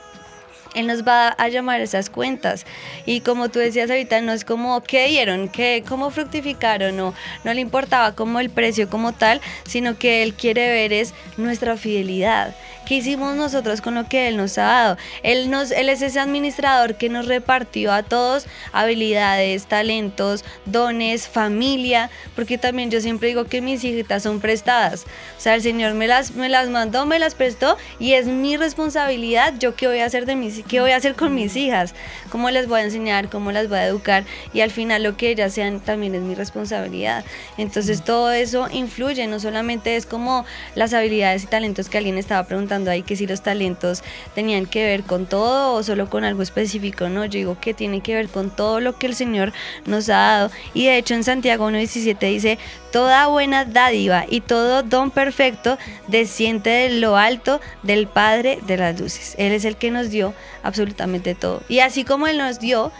él nos va a llamar esas cuentas. Y como tú decías ahorita, no es como qué dieron, qué, cómo fructificaron, no, no le importaba como el precio como tal, sino que Él quiere ver es nuestra fidelidad. ¿Qué hicimos nosotros con lo que Él nos ha dado? Él, nos, él es ese administrador que nos repartió a todos habilidades, talentos, dones, familia, porque también yo siempre digo que mis hijitas son prestadas. O sea, el Señor me las, me las mandó, me las prestó y es mi responsabilidad yo qué voy a hacer de mis qué voy a hacer con mis hijas, cómo les voy a enseñar, cómo las voy a educar y al final lo que ellas sean también es mi responsabilidad. Entonces todo eso influye, no solamente es como las habilidades y talentos que alguien estaba preguntando ahí, que si los talentos tenían que ver con todo o solo con algo específico, no, yo digo que tiene que ver con todo lo que el Señor nos ha dado y de hecho en Santiago 1.17 dice, toda buena dádiva y todo don perfecto desciende de lo alto del Padre de las luces. Él es el que nos dio absolutamente todo. Y así como Él nos dio,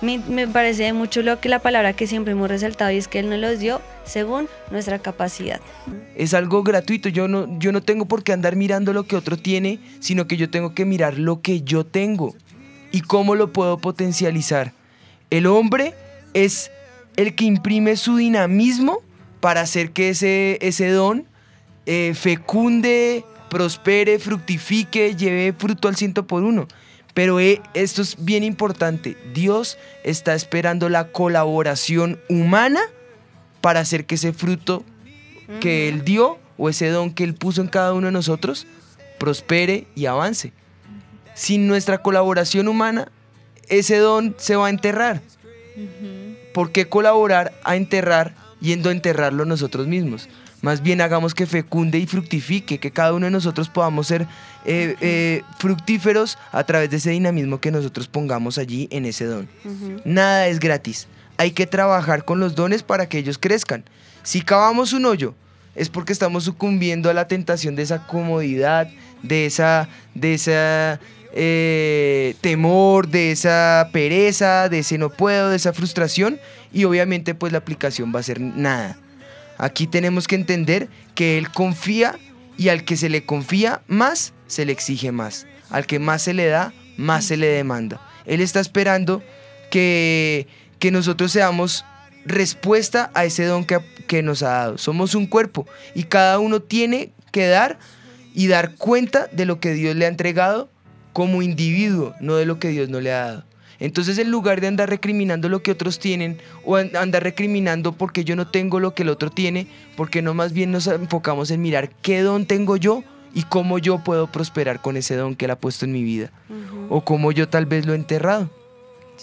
me, parece mucho lo que la palabra que siempre hemos resaltado y es que Él nos los dio según nuestra capacidad. Es algo gratuito, yo no, yo no tengo por qué andar mirando lo que otro tiene, sino que yo tengo que mirar lo que yo tengo y cómo lo puedo potencializar. El hombre es el que imprime su dinamismo para hacer que ese, ese don eh, fecunde, prospere, fructifique, lleve fruto al ciento por uno. Pero eh, esto es bien importante. Dios está esperando la colaboración humana para hacer que ese fruto que Él dio o ese don que Él puso en cada uno de nosotros prospere y avance. Sin nuestra colaboración humana, ese don se va a enterrar. ¿Por qué colaborar a enterrar yendo a enterrarlo nosotros mismos? Más bien hagamos que fecunde y fructifique, que cada uno de nosotros podamos ser eh, eh, fructíferos a través de ese dinamismo que nosotros pongamos allí en ese don. Nada es gratis. Hay que trabajar con los dones para que ellos crezcan. Si cavamos un hoyo, es porque estamos sucumbiendo a la tentación de esa comodidad, de esa, de esa eh, temor, de esa pereza, de ese no puedo, de esa frustración. Y obviamente pues la aplicación va a ser nada. Aquí tenemos que entender que Él confía y al que se le confía más, se le exige más. Al que más se le da, más se le demanda. Él está esperando que, que nosotros seamos respuesta a ese don que, que nos ha dado. Somos un cuerpo y cada uno tiene que dar y dar cuenta de lo que Dios le ha entregado como individuo, no de lo que Dios no le ha dado. Entonces en lugar de andar recriminando lo que otros tienen o an- andar recriminando porque yo no tengo lo que el otro tiene, porque no más bien nos enfocamos en mirar qué don tengo yo y cómo yo puedo prosperar con ese don que él ha puesto en mi vida o cómo yo tal vez lo he enterrado.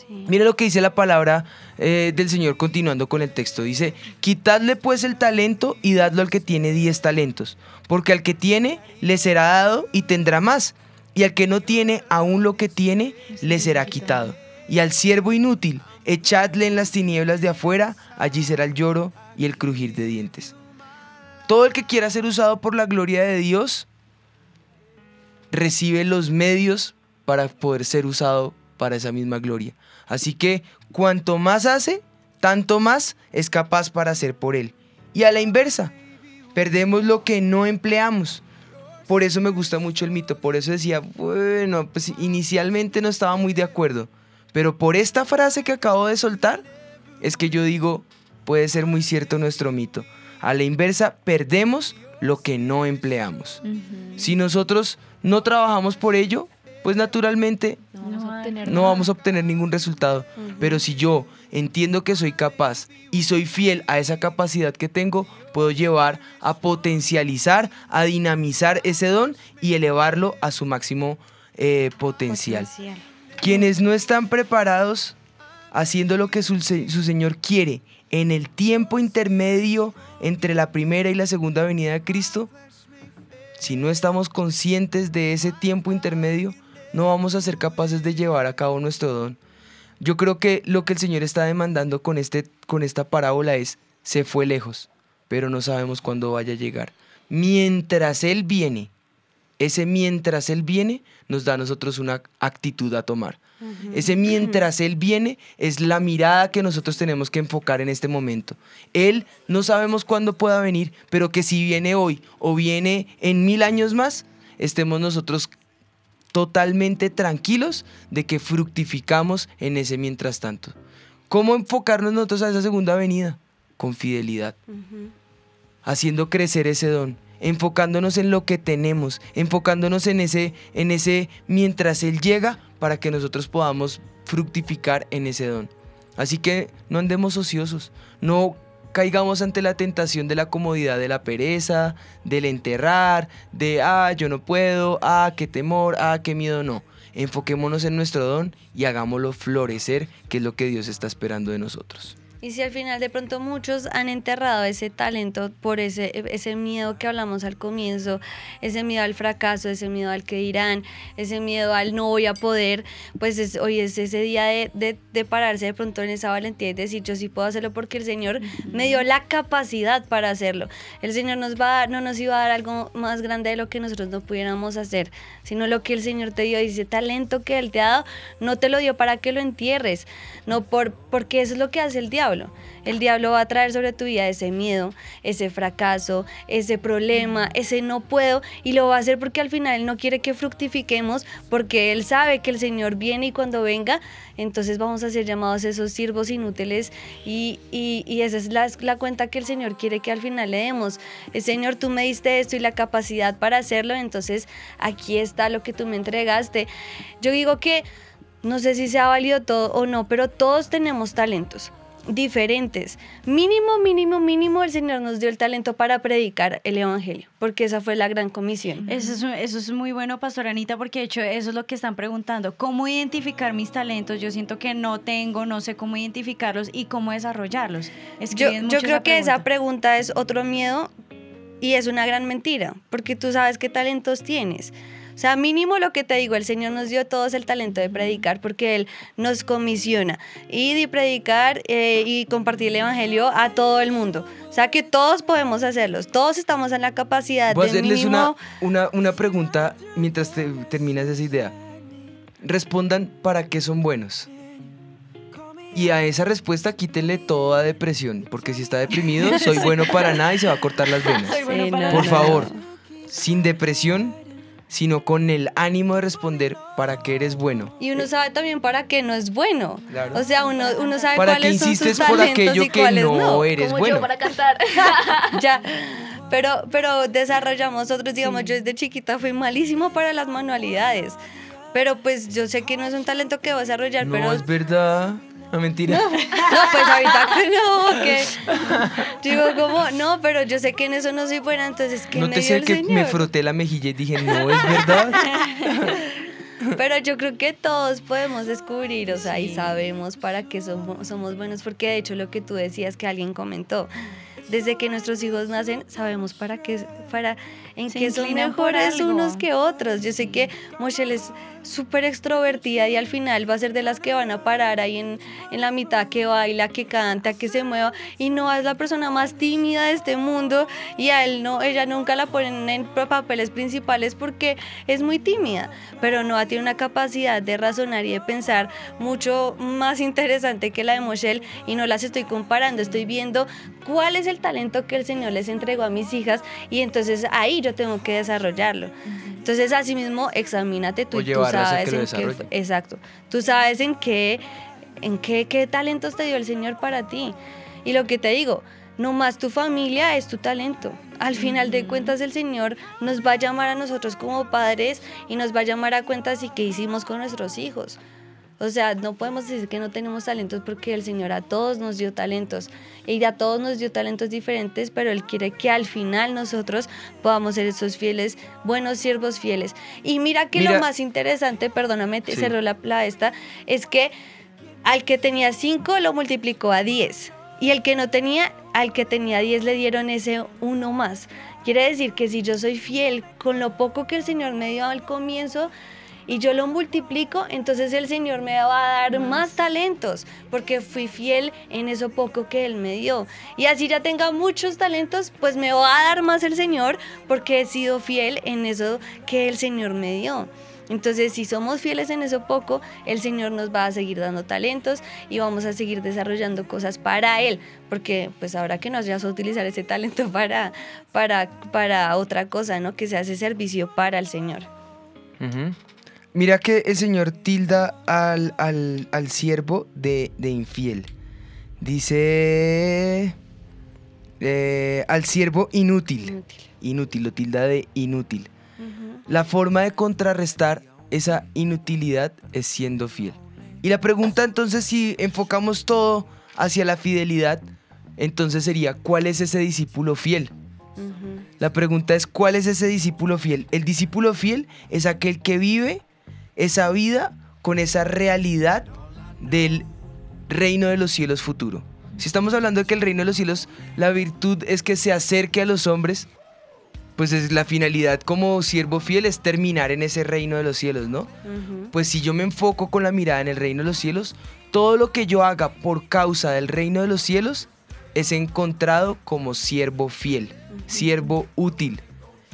Mira lo que dice la palabra eh, del Señor continuando con el texto. Dice, quitadle pues el talento y dadlo al que tiene diez talentos, porque al que tiene le será dado y tendrá más, y al que no tiene aún lo que tiene le será quitado. Y al siervo inútil, echadle en las tinieblas de afuera, allí será el lloro y el crujir de dientes. Todo el que quiera ser usado por la gloria de Dios, recibe los medios para poder ser usado para esa misma gloria. Así que cuanto más hace, tanto más es capaz para hacer por él. Y a la inversa, perdemos lo que no empleamos. Por eso me gusta mucho el mito, por eso decía, bueno, pues inicialmente no estaba muy de acuerdo, pero por esta frase que acabo de soltar, es que yo digo, puede ser muy cierto nuestro mito. A la inversa, perdemos lo que no empleamos. Si nosotros no trabajamos por ello, pues naturalmente no vamos a obtener ningún resultado. Pero si yo entiendo que soy capaz y soy fiel a esa capacidad que tengo, puedo llevar a potencializar, a dinamizar ese don y elevarlo a su máximo eh, potencial. Quienes no están preparados haciendo lo que su, su Señor quiere en el tiempo intermedio entre la primera y la segunda venida de Cristo, si no estamos conscientes de ese tiempo intermedio, no vamos a ser capaces de llevar a cabo nuestro don. Yo creo que lo que el Señor está demandando con, este, con esta parábola es, se fue lejos, pero no sabemos cuándo vaya a llegar. Mientras Él viene, ese mientras Él viene nos da a nosotros una actitud a tomar. Ese mientras Él viene es la mirada que nosotros tenemos que enfocar en este momento. Él no sabemos cuándo pueda venir, pero que si viene hoy o viene en mil años más, estemos nosotros totalmente tranquilos de que fructificamos en ese mientras tanto. ¿Cómo enfocarnos nosotros a esa segunda venida? Con fidelidad, haciendo crecer ese don, enfocándonos en lo que tenemos, enfocándonos en ese, en ese mientras Él llega para que nosotros podamos fructificar en ese don. Así que no andemos ociosos, no caigamos ante la tentación de la comodidad de la pereza, del enterrar, de, ah, yo no puedo, ah, qué temor, ah, qué miedo, no. Enfoquémonos en nuestro don y hagámoslo florecer, que es lo que Dios está esperando de nosotros. Y si al final de pronto muchos han enterrado ese talento por ese, ese miedo que hablamos al comienzo, ese miedo al fracaso, ese miedo al que dirán, ese miedo al no voy a poder, pues es- hoy es ese día de, de- de pararse de pronto en esa valentía y decir yo sí puedo hacerlo porque el Señor me dio la capacidad para hacerlo. El Señor nos va a dar- no nos iba a dar algo más grande de lo que nosotros no pudiéramos hacer, sino lo que el Señor te dio, y ese talento que Él te ha dado, no te lo dio para que lo entierres, no por, porque eso es lo que hace el diablo. El diablo va a traer sobre tu vida ese miedo, ese fracaso, ese problema, ese no puedo, y lo va a hacer porque al final Él no quiere que fructifiquemos, porque Él sabe que el Señor viene y cuando venga, entonces vamos a ser llamados esos siervos inútiles y, esa es la, cuenta que el Señor quiere que al final le demos. El Señor, tú me diste esto y la capacidad para hacerlo, entonces aquí está lo que tú me entregaste. Yo digo que no sé si se ha válido todo o no, pero todos tenemos talentos diferentes. Mínimo, mínimo, mínimo, el Señor nos dio el talento para predicar el Evangelio, porque esa fue la gran comisión. Eso es, eso es muy bueno, Pastor Anita, porque de hecho eso es lo que están preguntando. ¿Cómo identificar mis talentos? Yo siento que no tengo, no sé cómo identificarlos y cómo desarrollarlos. Yo, yo creo que esa pregunta es otro miedo y es una gran mentira, porque tú sabes qué talentos tienes. O sea, mínimo lo que te digo, el Señor nos dio todos el talento de predicar porque Él nos comisiona y de predicar eh, y compartir el Evangelio a todo el mundo. O sea, que todos podemos hacerlos, todos estamos en la capacidad Voy a de hacerles una, mínimo... una, una pregunta mientras te, terminas esa idea. Respondan para qué son buenos. Y a esa respuesta quítenle toda depresión, porque si está deprimido, soy bueno para nada y se va a cortar las venas. Sí, Por favor, sin depresión, sino con el ánimo de responder para qué eres bueno. Y uno sabe también para qué no es bueno. Claro. O sea, uno, uno sabe Para que cuáles son sus insistes por talentos aquello y que no no. eres Como bueno. yo para cantar. ya. Pero, pero desarrollamos otros, digamos, yo desde chiquita fui malísimo para las manualidades. Pero pues yo sé que no es un talento que voy a desarrollar, No, pero es verdad. No, mentira. no, pues ahorita que no, que digo como, no, pero yo sé que en eso no soy buena, entonces ¿qué No te sé que Señor? me froté la mejilla y dije, no, es verdad. Pero yo creo que todos podemos descubrir, o sea, y sabemos para qué somos, somos buenos, porque de hecho lo que tú decías que alguien comentó, desde que nuestros hijos nacen, sabemos para qué, para en Se qué son mejores unos que otros. Yo sé que Moshel es súper extrovertida y al final va a ser de las que van a parar ahí en, en la mitad, que baila, que canta, que se mueva, y no es la persona más tímida de este mundo, y a él no, ella nunca la ponen en papeles principales porque es muy tímida, pero Noah tiene una capacidad de razonar y de pensar mucho más interesante que la de Moshel, y no las estoy comparando, estoy viendo cuál es el talento que el Señor les entregó a mis hijas, y entonces ahí yo tengo que desarrollarlo. Entonces, así mismo, examínate tú O y tú sabes que lo en qué, exacto, tú sabes en qué, en qué, qué talentos te dio el Señor para ti. Y lo que te digo, no más tu familia es tu talento. Al final de cuentas el Señor nos va a llamar a nosotros como padres y nos va a llamar a cuentas y qué hicimos con nuestros hijos. O sea, no podemos decir que no tenemos talentos porque el Señor a todos nos dio talentos y a todos nos dio talentos diferentes, pero Él quiere que al final nosotros podamos ser esos fieles, buenos siervos fieles. Y mira que Mira- lo más interesante, perdóname, te Sí. cerró la, la esta, es que al que tenía cinco lo multiplicó a 10 y el que no tenía, al que tenía 10 le dieron ese uno más. Quiere decir que si yo soy fiel con lo poco que el Señor me dio al comienzo, y yo lo multiplico, entonces el Señor me va a dar más talentos, porque fui fiel en eso poco que Él me dio. Y así ya tenga muchos talentos, pues me va a dar más el Señor, porque he sido fiel en eso que el Señor me dio. Entonces, si somos fieles en eso poco, el Señor nos va a seguir dando talentos y vamos a seguir desarrollando cosas para Él, porque pues ahora que nos vayas a utilizar ese talento para, para, para otra cosa, ¿no? Que se hace servicio para el Señor. Ujú. Mira que el Señor tilda al, al, al siervo de, de infiel. Dice eh, al siervo inútil. Inútil, lo tilda de inútil. La forma de contrarrestar esa inutilidad es siendo fiel. Y la pregunta entonces, si enfocamos todo hacia la fidelidad, entonces sería, ¿cuál es ese discípulo fiel? La pregunta es, ¿cuál es ese discípulo fiel? El discípulo fiel es aquel que vive esa vida con esa realidad del reino de los cielos futuro. Si estamos hablando de que el reino de los cielos, la virtud es que se acerque a los hombres, pues es la finalidad como siervo fiel es terminar en ese reino de los cielos, ¿no? Pues si yo me enfoco con la mirada en el reino de los cielos, todo lo que yo haga por causa del reino de los cielos es encontrado como siervo fiel, siervo útil.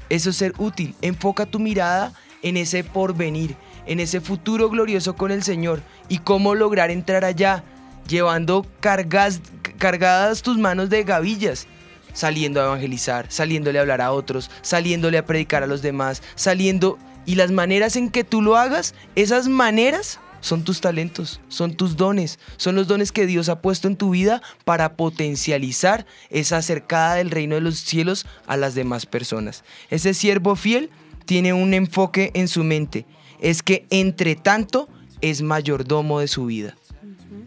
Eso es ser útil. Enfoca tu mirada en ese porvenir, en ese futuro glorioso con el Señor y cómo lograr entrar allá, llevando cargas, cargadas tus manos de gavillas, saliendo a evangelizar, saliéndole a hablar a otros, saliéndole a predicar a los demás, saliendo... Y las maneras en que tú lo hagas, esas maneras son tus talentos, son tus dones, son los dones que Dios ha puesto en tu vida para potencializar esa acercada del reino de los cielos a las demás personas. Ese siervo fiel tiene un enfoque en su mente, es que entre tanto es mayordomo de su vida.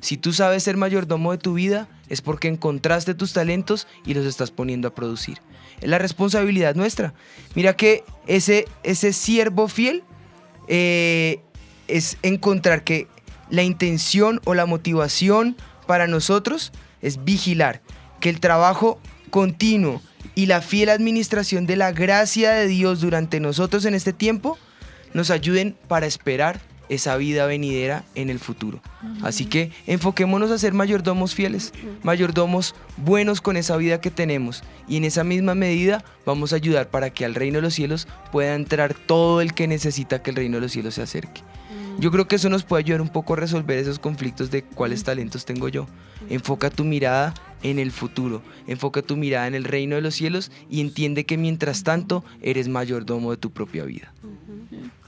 Si tú sabes ser mayordomo de tu vida, es porque encontraste tus talentos y los estás poniendo a producir. Es la responsabilidad nuestra. Mira que ese, ese siervo fiel eh, es encontrar que la intención o la motivación para nosotros es vigilar que el trabajo continuo y la fiel administración de la gracia de Dios durante nosotros en este tiempo nos ayuden para esperar esa vida venidera en el futuro. Así que enfoquémonos a ser mayordomos fieles, mayordomos buenos con esa vida que tenemos y en esa misma medida vamos a ayudar para que al reino de los cielos pueda entrar todo el que necesita que el reino de los cielos se acerque. Yo creo que eso nos puede ayudar un poco a resolver esos conflictos de cuáles talentos tengo yo. Enfoca tu mirada en el futuro, enfoca tu mirada en el reino de los cielos y entiende que mientras tanto eres mayordomo de tu propia vida.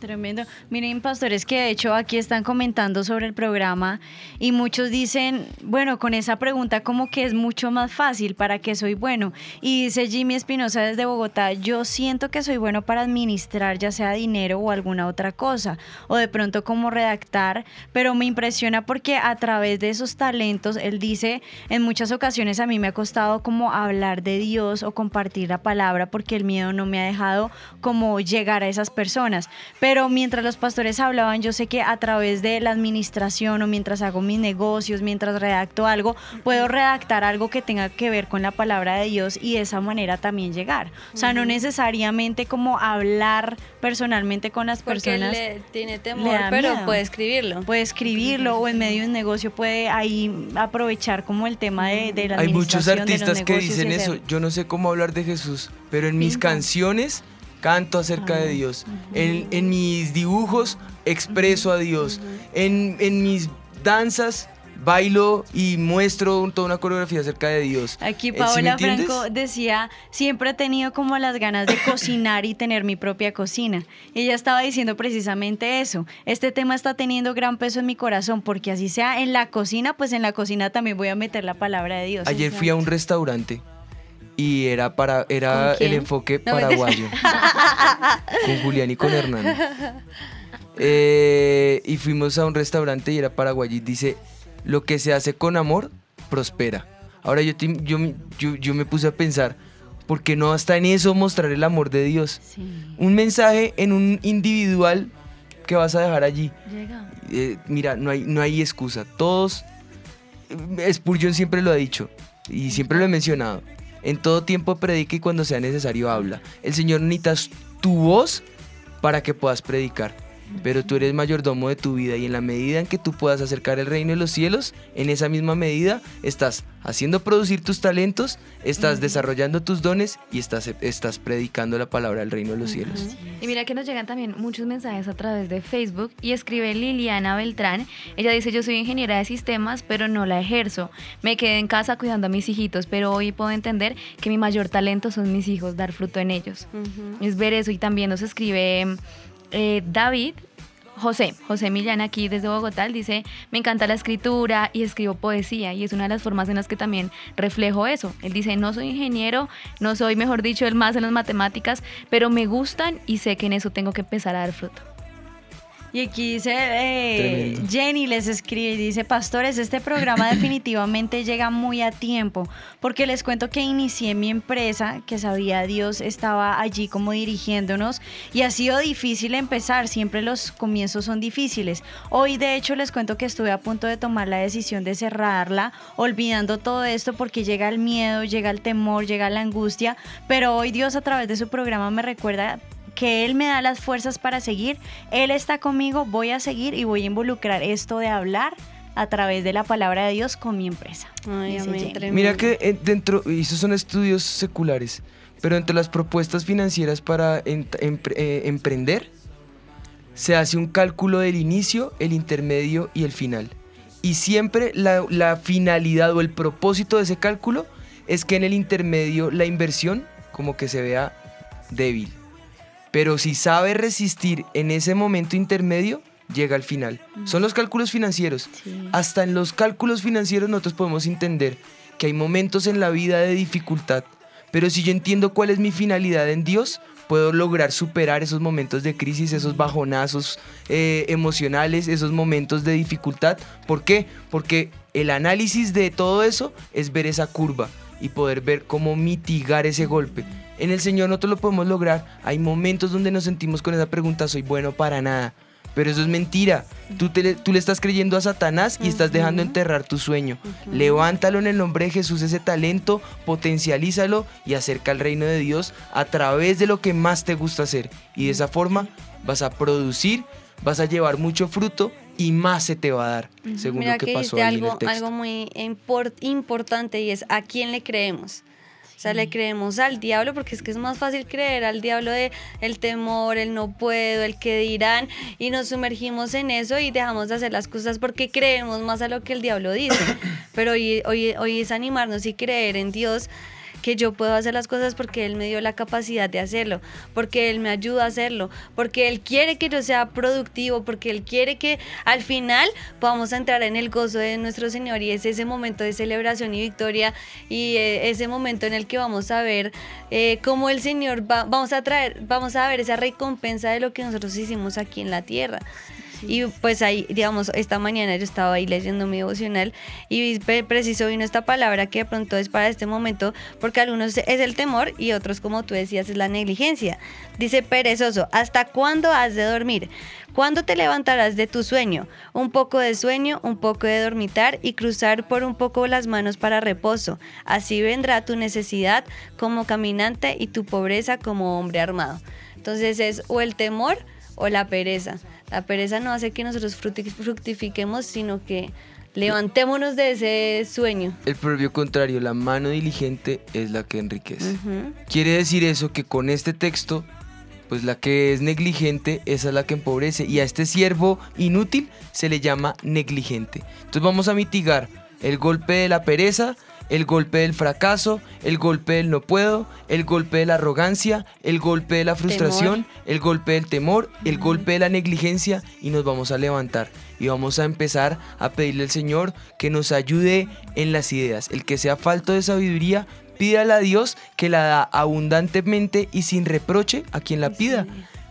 Tremendo. Miren, pastores, que de hecho aquí están comentando sobre el programa y muchos dicen, bueno, con esa pregunta como que es mucho más fácil, ¿para qué soy bueno? Y dice Jimmy Espinosa desde Bogotá, yo siento que soy bueno para administrar ya sea dinero o alguna otra cosa, o de pronto como redactar, pero me impresiona porque a través de esos talentos, él dice, en muchas ocasiones a mí me ha costado como hablar de Dios o compartir la palabra porque el miedo no me ha dejado como llegar a esas personas. Pero mientras los pastores hablaban, yo sé que a través de la administración o mientras hago mis negocios, mientras redacto algo, puedo redactar algo que tenga que ver con la palabra de Dios y de esa manera también llegar. O sea, no necesariamente como hablar personalmente con las Porque personas. le tiene le temor, da pero miedo. puede escribirlo. Puede escribirlo o en medio de un negocio puede ahí aprovechar como el tema de, de la Hay muchos administración de los artistas que dicen eso. Yo no sé cómo hablar de Jesús, pero en mis canciones canto acerca de Dios. En, en mis dibujos expreso a Dios. En, en mis danzas bailo y muestro toda una coreografía acerca de Dios. Aquí Eh, ¿sí Paola entiendes? Franco decía, siempre he tenido como las ganas de cocinar y tener mi propia cocina. Y ella estaba diciendo precisamente eso. Este tema está teniendo gran peso en mi corazón porque así sea en la cocina, pues en la cocina también voy a meter la palabra de Dios. Ayer fui a un restaurante y era para era ¿Con el enfoque No, paraguayo con Julián y con Hernán. Eh, y fuimos a un restaurante y era paraguayo y dice, lo que se hace con amor, prospera. Ahora yo, te- yo, yo, yo me puse a pensar, ¿por qué no hasta en eso mostrar el amor de Dios? Un mensaje en un individual que vas a dejar allí. Llega. Eh, mira, no hay, no hay excusa. Todos, Spurgeon siempre lo ha dicho y siempre lo he mencionado. En todo tiempo predica y cuando sea necesario habla. El Señor necesita tu voz para que puedas predicar. Pero tú eres mayordomo de tu vida y en la medida en que tú puedas acercar el reino de los cielos, en esa misma medida estás haciendo producir tus talentos, estás desarrollando tus dones y estás, estás predicando la palabra del reino de los cielos. Y mira que nos llegan también muchos mensajes a través de Facebook y escribe Liliana Beltrán. Ella dice, yo soy ingeniera de sistemas, pero no la ejerzo. Me quedé en casa cuidando a mis hijitos, pero hoy puedo entender que mi mayor talento son mis hijos, dar fruto en ellos. Es ver eso y también nos escribe eh, David. José, José Millán aquí desde Bogotá, dice, me encanta la escritura y escribo poesía y es una de las formas en las que también reflejo eso. Él dice, no soy ingeniero, no soy, mejor dicho, el más en las matemáticas, pero me gustan y sé que en eso tengo que empezar a dar fruto. Y aquí dice, eh. Jenny les escribe y dice, pastores, este programa definitivamente llega muy a tiempo, porque les cuento que inicié mi empresa, que sabía Dios estaba allí como dirigiéndonos, y ha sido difícil empezar, siempre los comienzos son difíciles. Hoy de hecho les cuento que estuve a punto de tomar la decisión de cerrarla, olvidando todo esto porque llega el miedo, llega el temor, llega la angustia, pero hoy Dios a través de su programa me recuerda que Él me da las fuerzas para seguir, Él está conmigo, voy a seguir y voy a involucrar esto de hablar a través de la palabra de Dios con mi empresa. Jenny. Mira que eh, dentro, y esos son estudios seculares, pero entre las propuestas financieras para empre- eh, emprender, se hace un cálculo del inicio, el intermedio y el final. Y siempre la, la finalidad o el propósito de ese cálculo es que en el intermedio la inversión como que se vea débil. Pero si sabe resistir en ese momento intermedio, llega al final. Son los cálculos financieros. Hasta en los cálculos financieros nosotros podemos entender que hay momentos en la vida de dificultad. Pero si yo entiendo cuál es mi finalidad en Dios, puedo lograr superar esos momentos de crisis, esos bajonazos eh, emocionales, esos momentos de dificultad. ¿Por qué? Porque el análisis de todo eso es ver esa curva y poder ver cómo mitigar ese golpe. En el Señor nosotros lo podemos lograr. Hay momentos donde nos sentimos con esa pregunta, soy bueno para nada. Pero eso es mentira. Tú, te le, tú le estás creyendo a Satanás y estás dejando enterrar tu sueño. Levántalo en el nombre de Jesús, ese talento, potencialízalo y acerca al reino de Dios a través de lo que más te gusta hacer. Y de esa forma vas a producir, vas a llevar mucho fruto y más se te va a dar, según Mira lo que, que pasó ahí en algo, el texto. algo muy impor- importante y es a quién le creemos. O sea, le creemos al diablo porque es que es más fácil creer al diablo de el temor, el no puedo, el que dirán y nos sumergimos en eso y dejamos de hacer las cosas porque creemos más a lo que el diablo dice. Pero hoy, hoy, hoy es animarnos y creer en Dios que yo puedo hacer las cosas porque Él me dio la capacidad de hacerlo, porque Él me ayuda a hacerlo, porque Él quiere que yo sea productivo, porque Él quiere que al final podamos entrar en el gozo de nuestro Señor y es ese momento de celebración y victoria y eh, ese momento en el que vamos a ver eh, cómo el Señor va, vamos a traer, vamos a ver esa recompensa de lo que nosotros hicimos aquí en la tierra. Y pues ahí, digamos, esta mañana yo estaba ahí leyendo mi devocional y preciso vino esta palabra que de pronto es para este momento, porque algunos es el temor y otros, como tú decías, es la negligencia. Dice perezoso, ¿hasta cuándo has de dormir? ¿Cuándo te levantarás de tu sueño? Un poco de sueño, un poco de dormitar y cruzar por un poco las manos para reposo. Así vendrá tu necesidad como caminante y tu pobreza como hombre armado. Entonces es o el temor o la pereza. La pereza no hace que nosotros fructi- fructifiquemos, sino que levantémonos de ese sueño. El propio contrario, la mano diligente es la que enriquece. Quiere decir eso que con este texto, pues la que es negligente, esa es la que empobrece. Y a este siervo inútil se le llama negligente. Entonces vamos a mitigar el golpe de la pereza, el golpe del fracaso, el golpe del no puedo, el golpe de la arrogancia, el golpe de la frustración, el golpe del temor, el golpe de la negligencia y nos vamos a levantar y vamos a empezar a pedirle al Señor que nos ayude en las ideas. El que sea falto de sabiduría, pídale a Dios que la da abundantemente y sin reproche a quien la pida.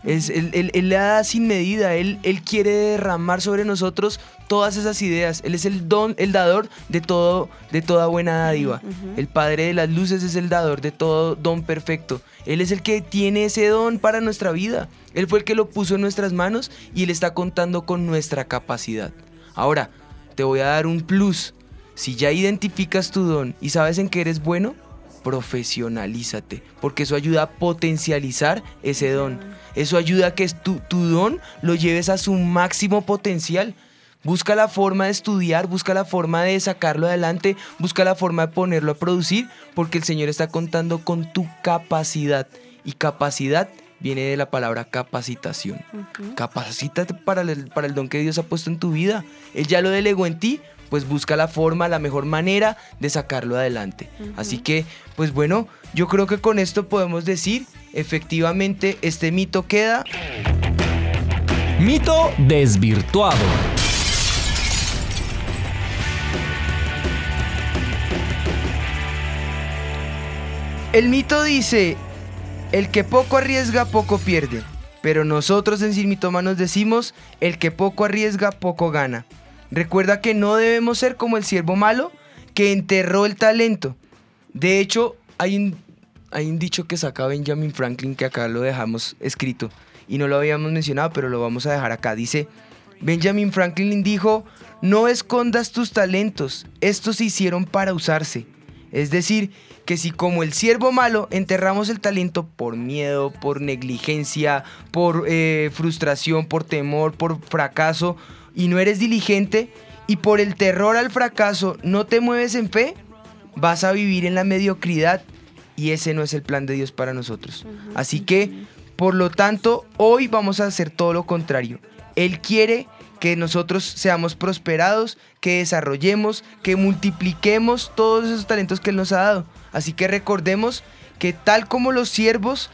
Es, él, él- él la da sin medida, él, él quiere derramar sobre nosotros todas esas ideas. Él es el don, el dador de todo, de toda buena dádiva. El Padre de las luces es el dador de todo don perfecto. Él es el que tiene ese don para nuestra vida. Él fue el que lo puso en nuestras manos y él está contando con nuestra capacidad. Ahora, te voy a dar un plus. Si ya identificas tu don y sabes en qué eres bueno, profesionalízate, porque eso ayuda a potencializar ese don. Eso ayuda a que tu, tu don lo lleves a su máximo potencial. Busca la forma de estudiar, busca la forma de sacarlo adelante, busca la forma de ponerlo a producir, porque el Señor está contando con tu capacidad. Y capacidad viene de la palabra capacitación. Capacítate para el, para el don que Dios ha puesto en tu vida. Él ya lo delegó en ti, pues busca la forma, la mejor manera de sacarlo adelante. Así que, pues bueno, yo creo que con esto podemos decir, efectivamente, este mito queda Mito desvirtuado. El mito dice, el que poco arriesga, poco pierde. Pero nosotros en Sin Mitómanos decimos, el que poco arriesga, poco gana. Recuerda que no debemos ser como el siervo malo que enterró el talento. De hecho, hay un, hay un dicho que saca Benjamin Franklin que acá lo dejamos escrito. Y no lo habíamos mencionado, pero lo vamos a dejar acá. Dice, Benjamin Franklin dijo, no escondas tus talentos, estos se hicieron para usarse. Es decir, que si como el siervo malo enterramos el talento por miedo, por negligencia, por eh, frustración, por temor, por fracaso, y no eres diligente, y por el terror al fracaso no te mueves en fe, vas a vivir en la mediocridad y ese no es el plan de Dios para nosotros. Así que, por lo tanto, hoy vamos a hacer todo lo contrario. Él quiere que nosotros seamos prosperados, que desarrollemos, que multipliquemos todos esos talentos que Él nos ha dado. Así que recordemos que tal como los siervos,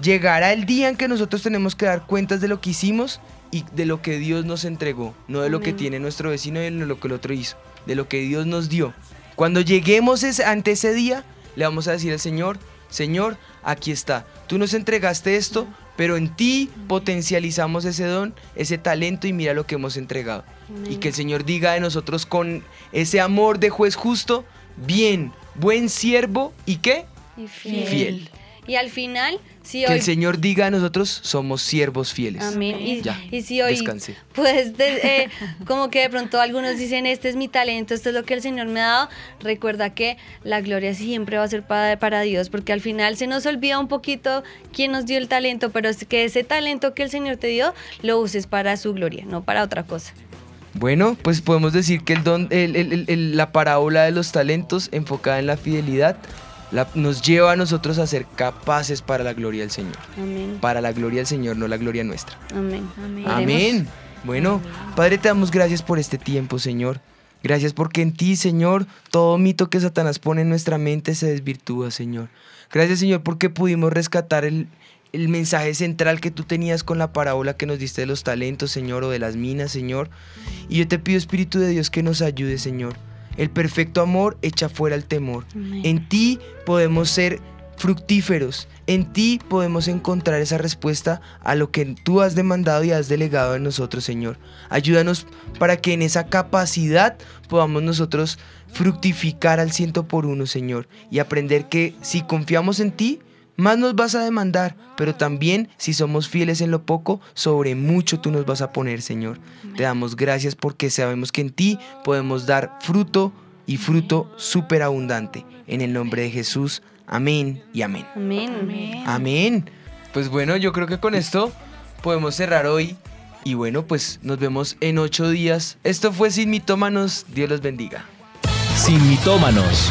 llegará el día en que nosotros tenemos que dar cuentas de lo que hicimos y de lo que Dios nos entregó, no de lo que tiene nuestro vecino y de lo que el otro hizo, de lo que Dios nos dio. Cuando lleguemos ese- ante ese día, le vamos a decir al Señor, Señor, aquí está, tú nos entregaste esto, pero en ti potencializamos ese don, ese talento y mira lo que hemos entregado. Y que el Señor diga de nosotros con ese amor de juez justo, bien, buen siervo y qué? Y fiel. Fiel. Y al final, si Que hoy el Señor diga de nosotros somos siervos fieles. Amén. Y, Ya, y si hoy, descanse. pues, de- eh, como que de pronto algunos dicen, este es mi talento, esto es lo que el Señor me ha dado, recuerda que la gloria siempre va a ser para, para Dios, porque al final se nos olvida un poquito quién nos dio el talento, pero es que ese talento que el Señor te dio, lo uses para su gloria, no para otra cosa. Bueno, pues podemos decir que el don, el- el- la parábola de los talentos enfocada en la fidelidad la- nos lleva a nosotros a ser capaces para la gloria del Señor. Amén. Para la gloria del Señor, no la gloria nuestra. Amén. Amén. Bueno, Padre, te damos gracias por este tiempo, Señor. Gracias porque en ti, Señor, todo mito que Satanás pone en nuestra mente se desvirtúa, Señor. Gracias, Señor, porque pudimos rescatar el, el mensaje central que tú tenías con la parábola que nos diste de los talentos, Señor, o de las minas, Señor. Y yo te pido, Espíritu de Dios, que nos ayude, Señor. El perfecto amor echa fuera el temor. En ti podemos ser fructíferos. En ti podemos encontrar esa respuesta a lo que tú has demandado y has delegado en nosotros, Señor. Ayúdanos para que en esa capacidad podamos nosotros fructificar al ciento por uno, Señor, y aprender que si confiamos en ti, más nos vas a demandar, pero también si somos fieles en lo poco, sobre mucho tú nos vas a poner, Señor. Te damos gracias porque sabemos que en ti podemos dar fruto y fruto superabundante. En el nombre de Jesús, amén y amén. Amén. Amén. Pues bueno, yo creo que con esto podemos cerrar hoy. Y bueno, pues nos vemos en ocho días. Esto fue Sin Mitómanos. Dios los bendiga. Sin mitómanos.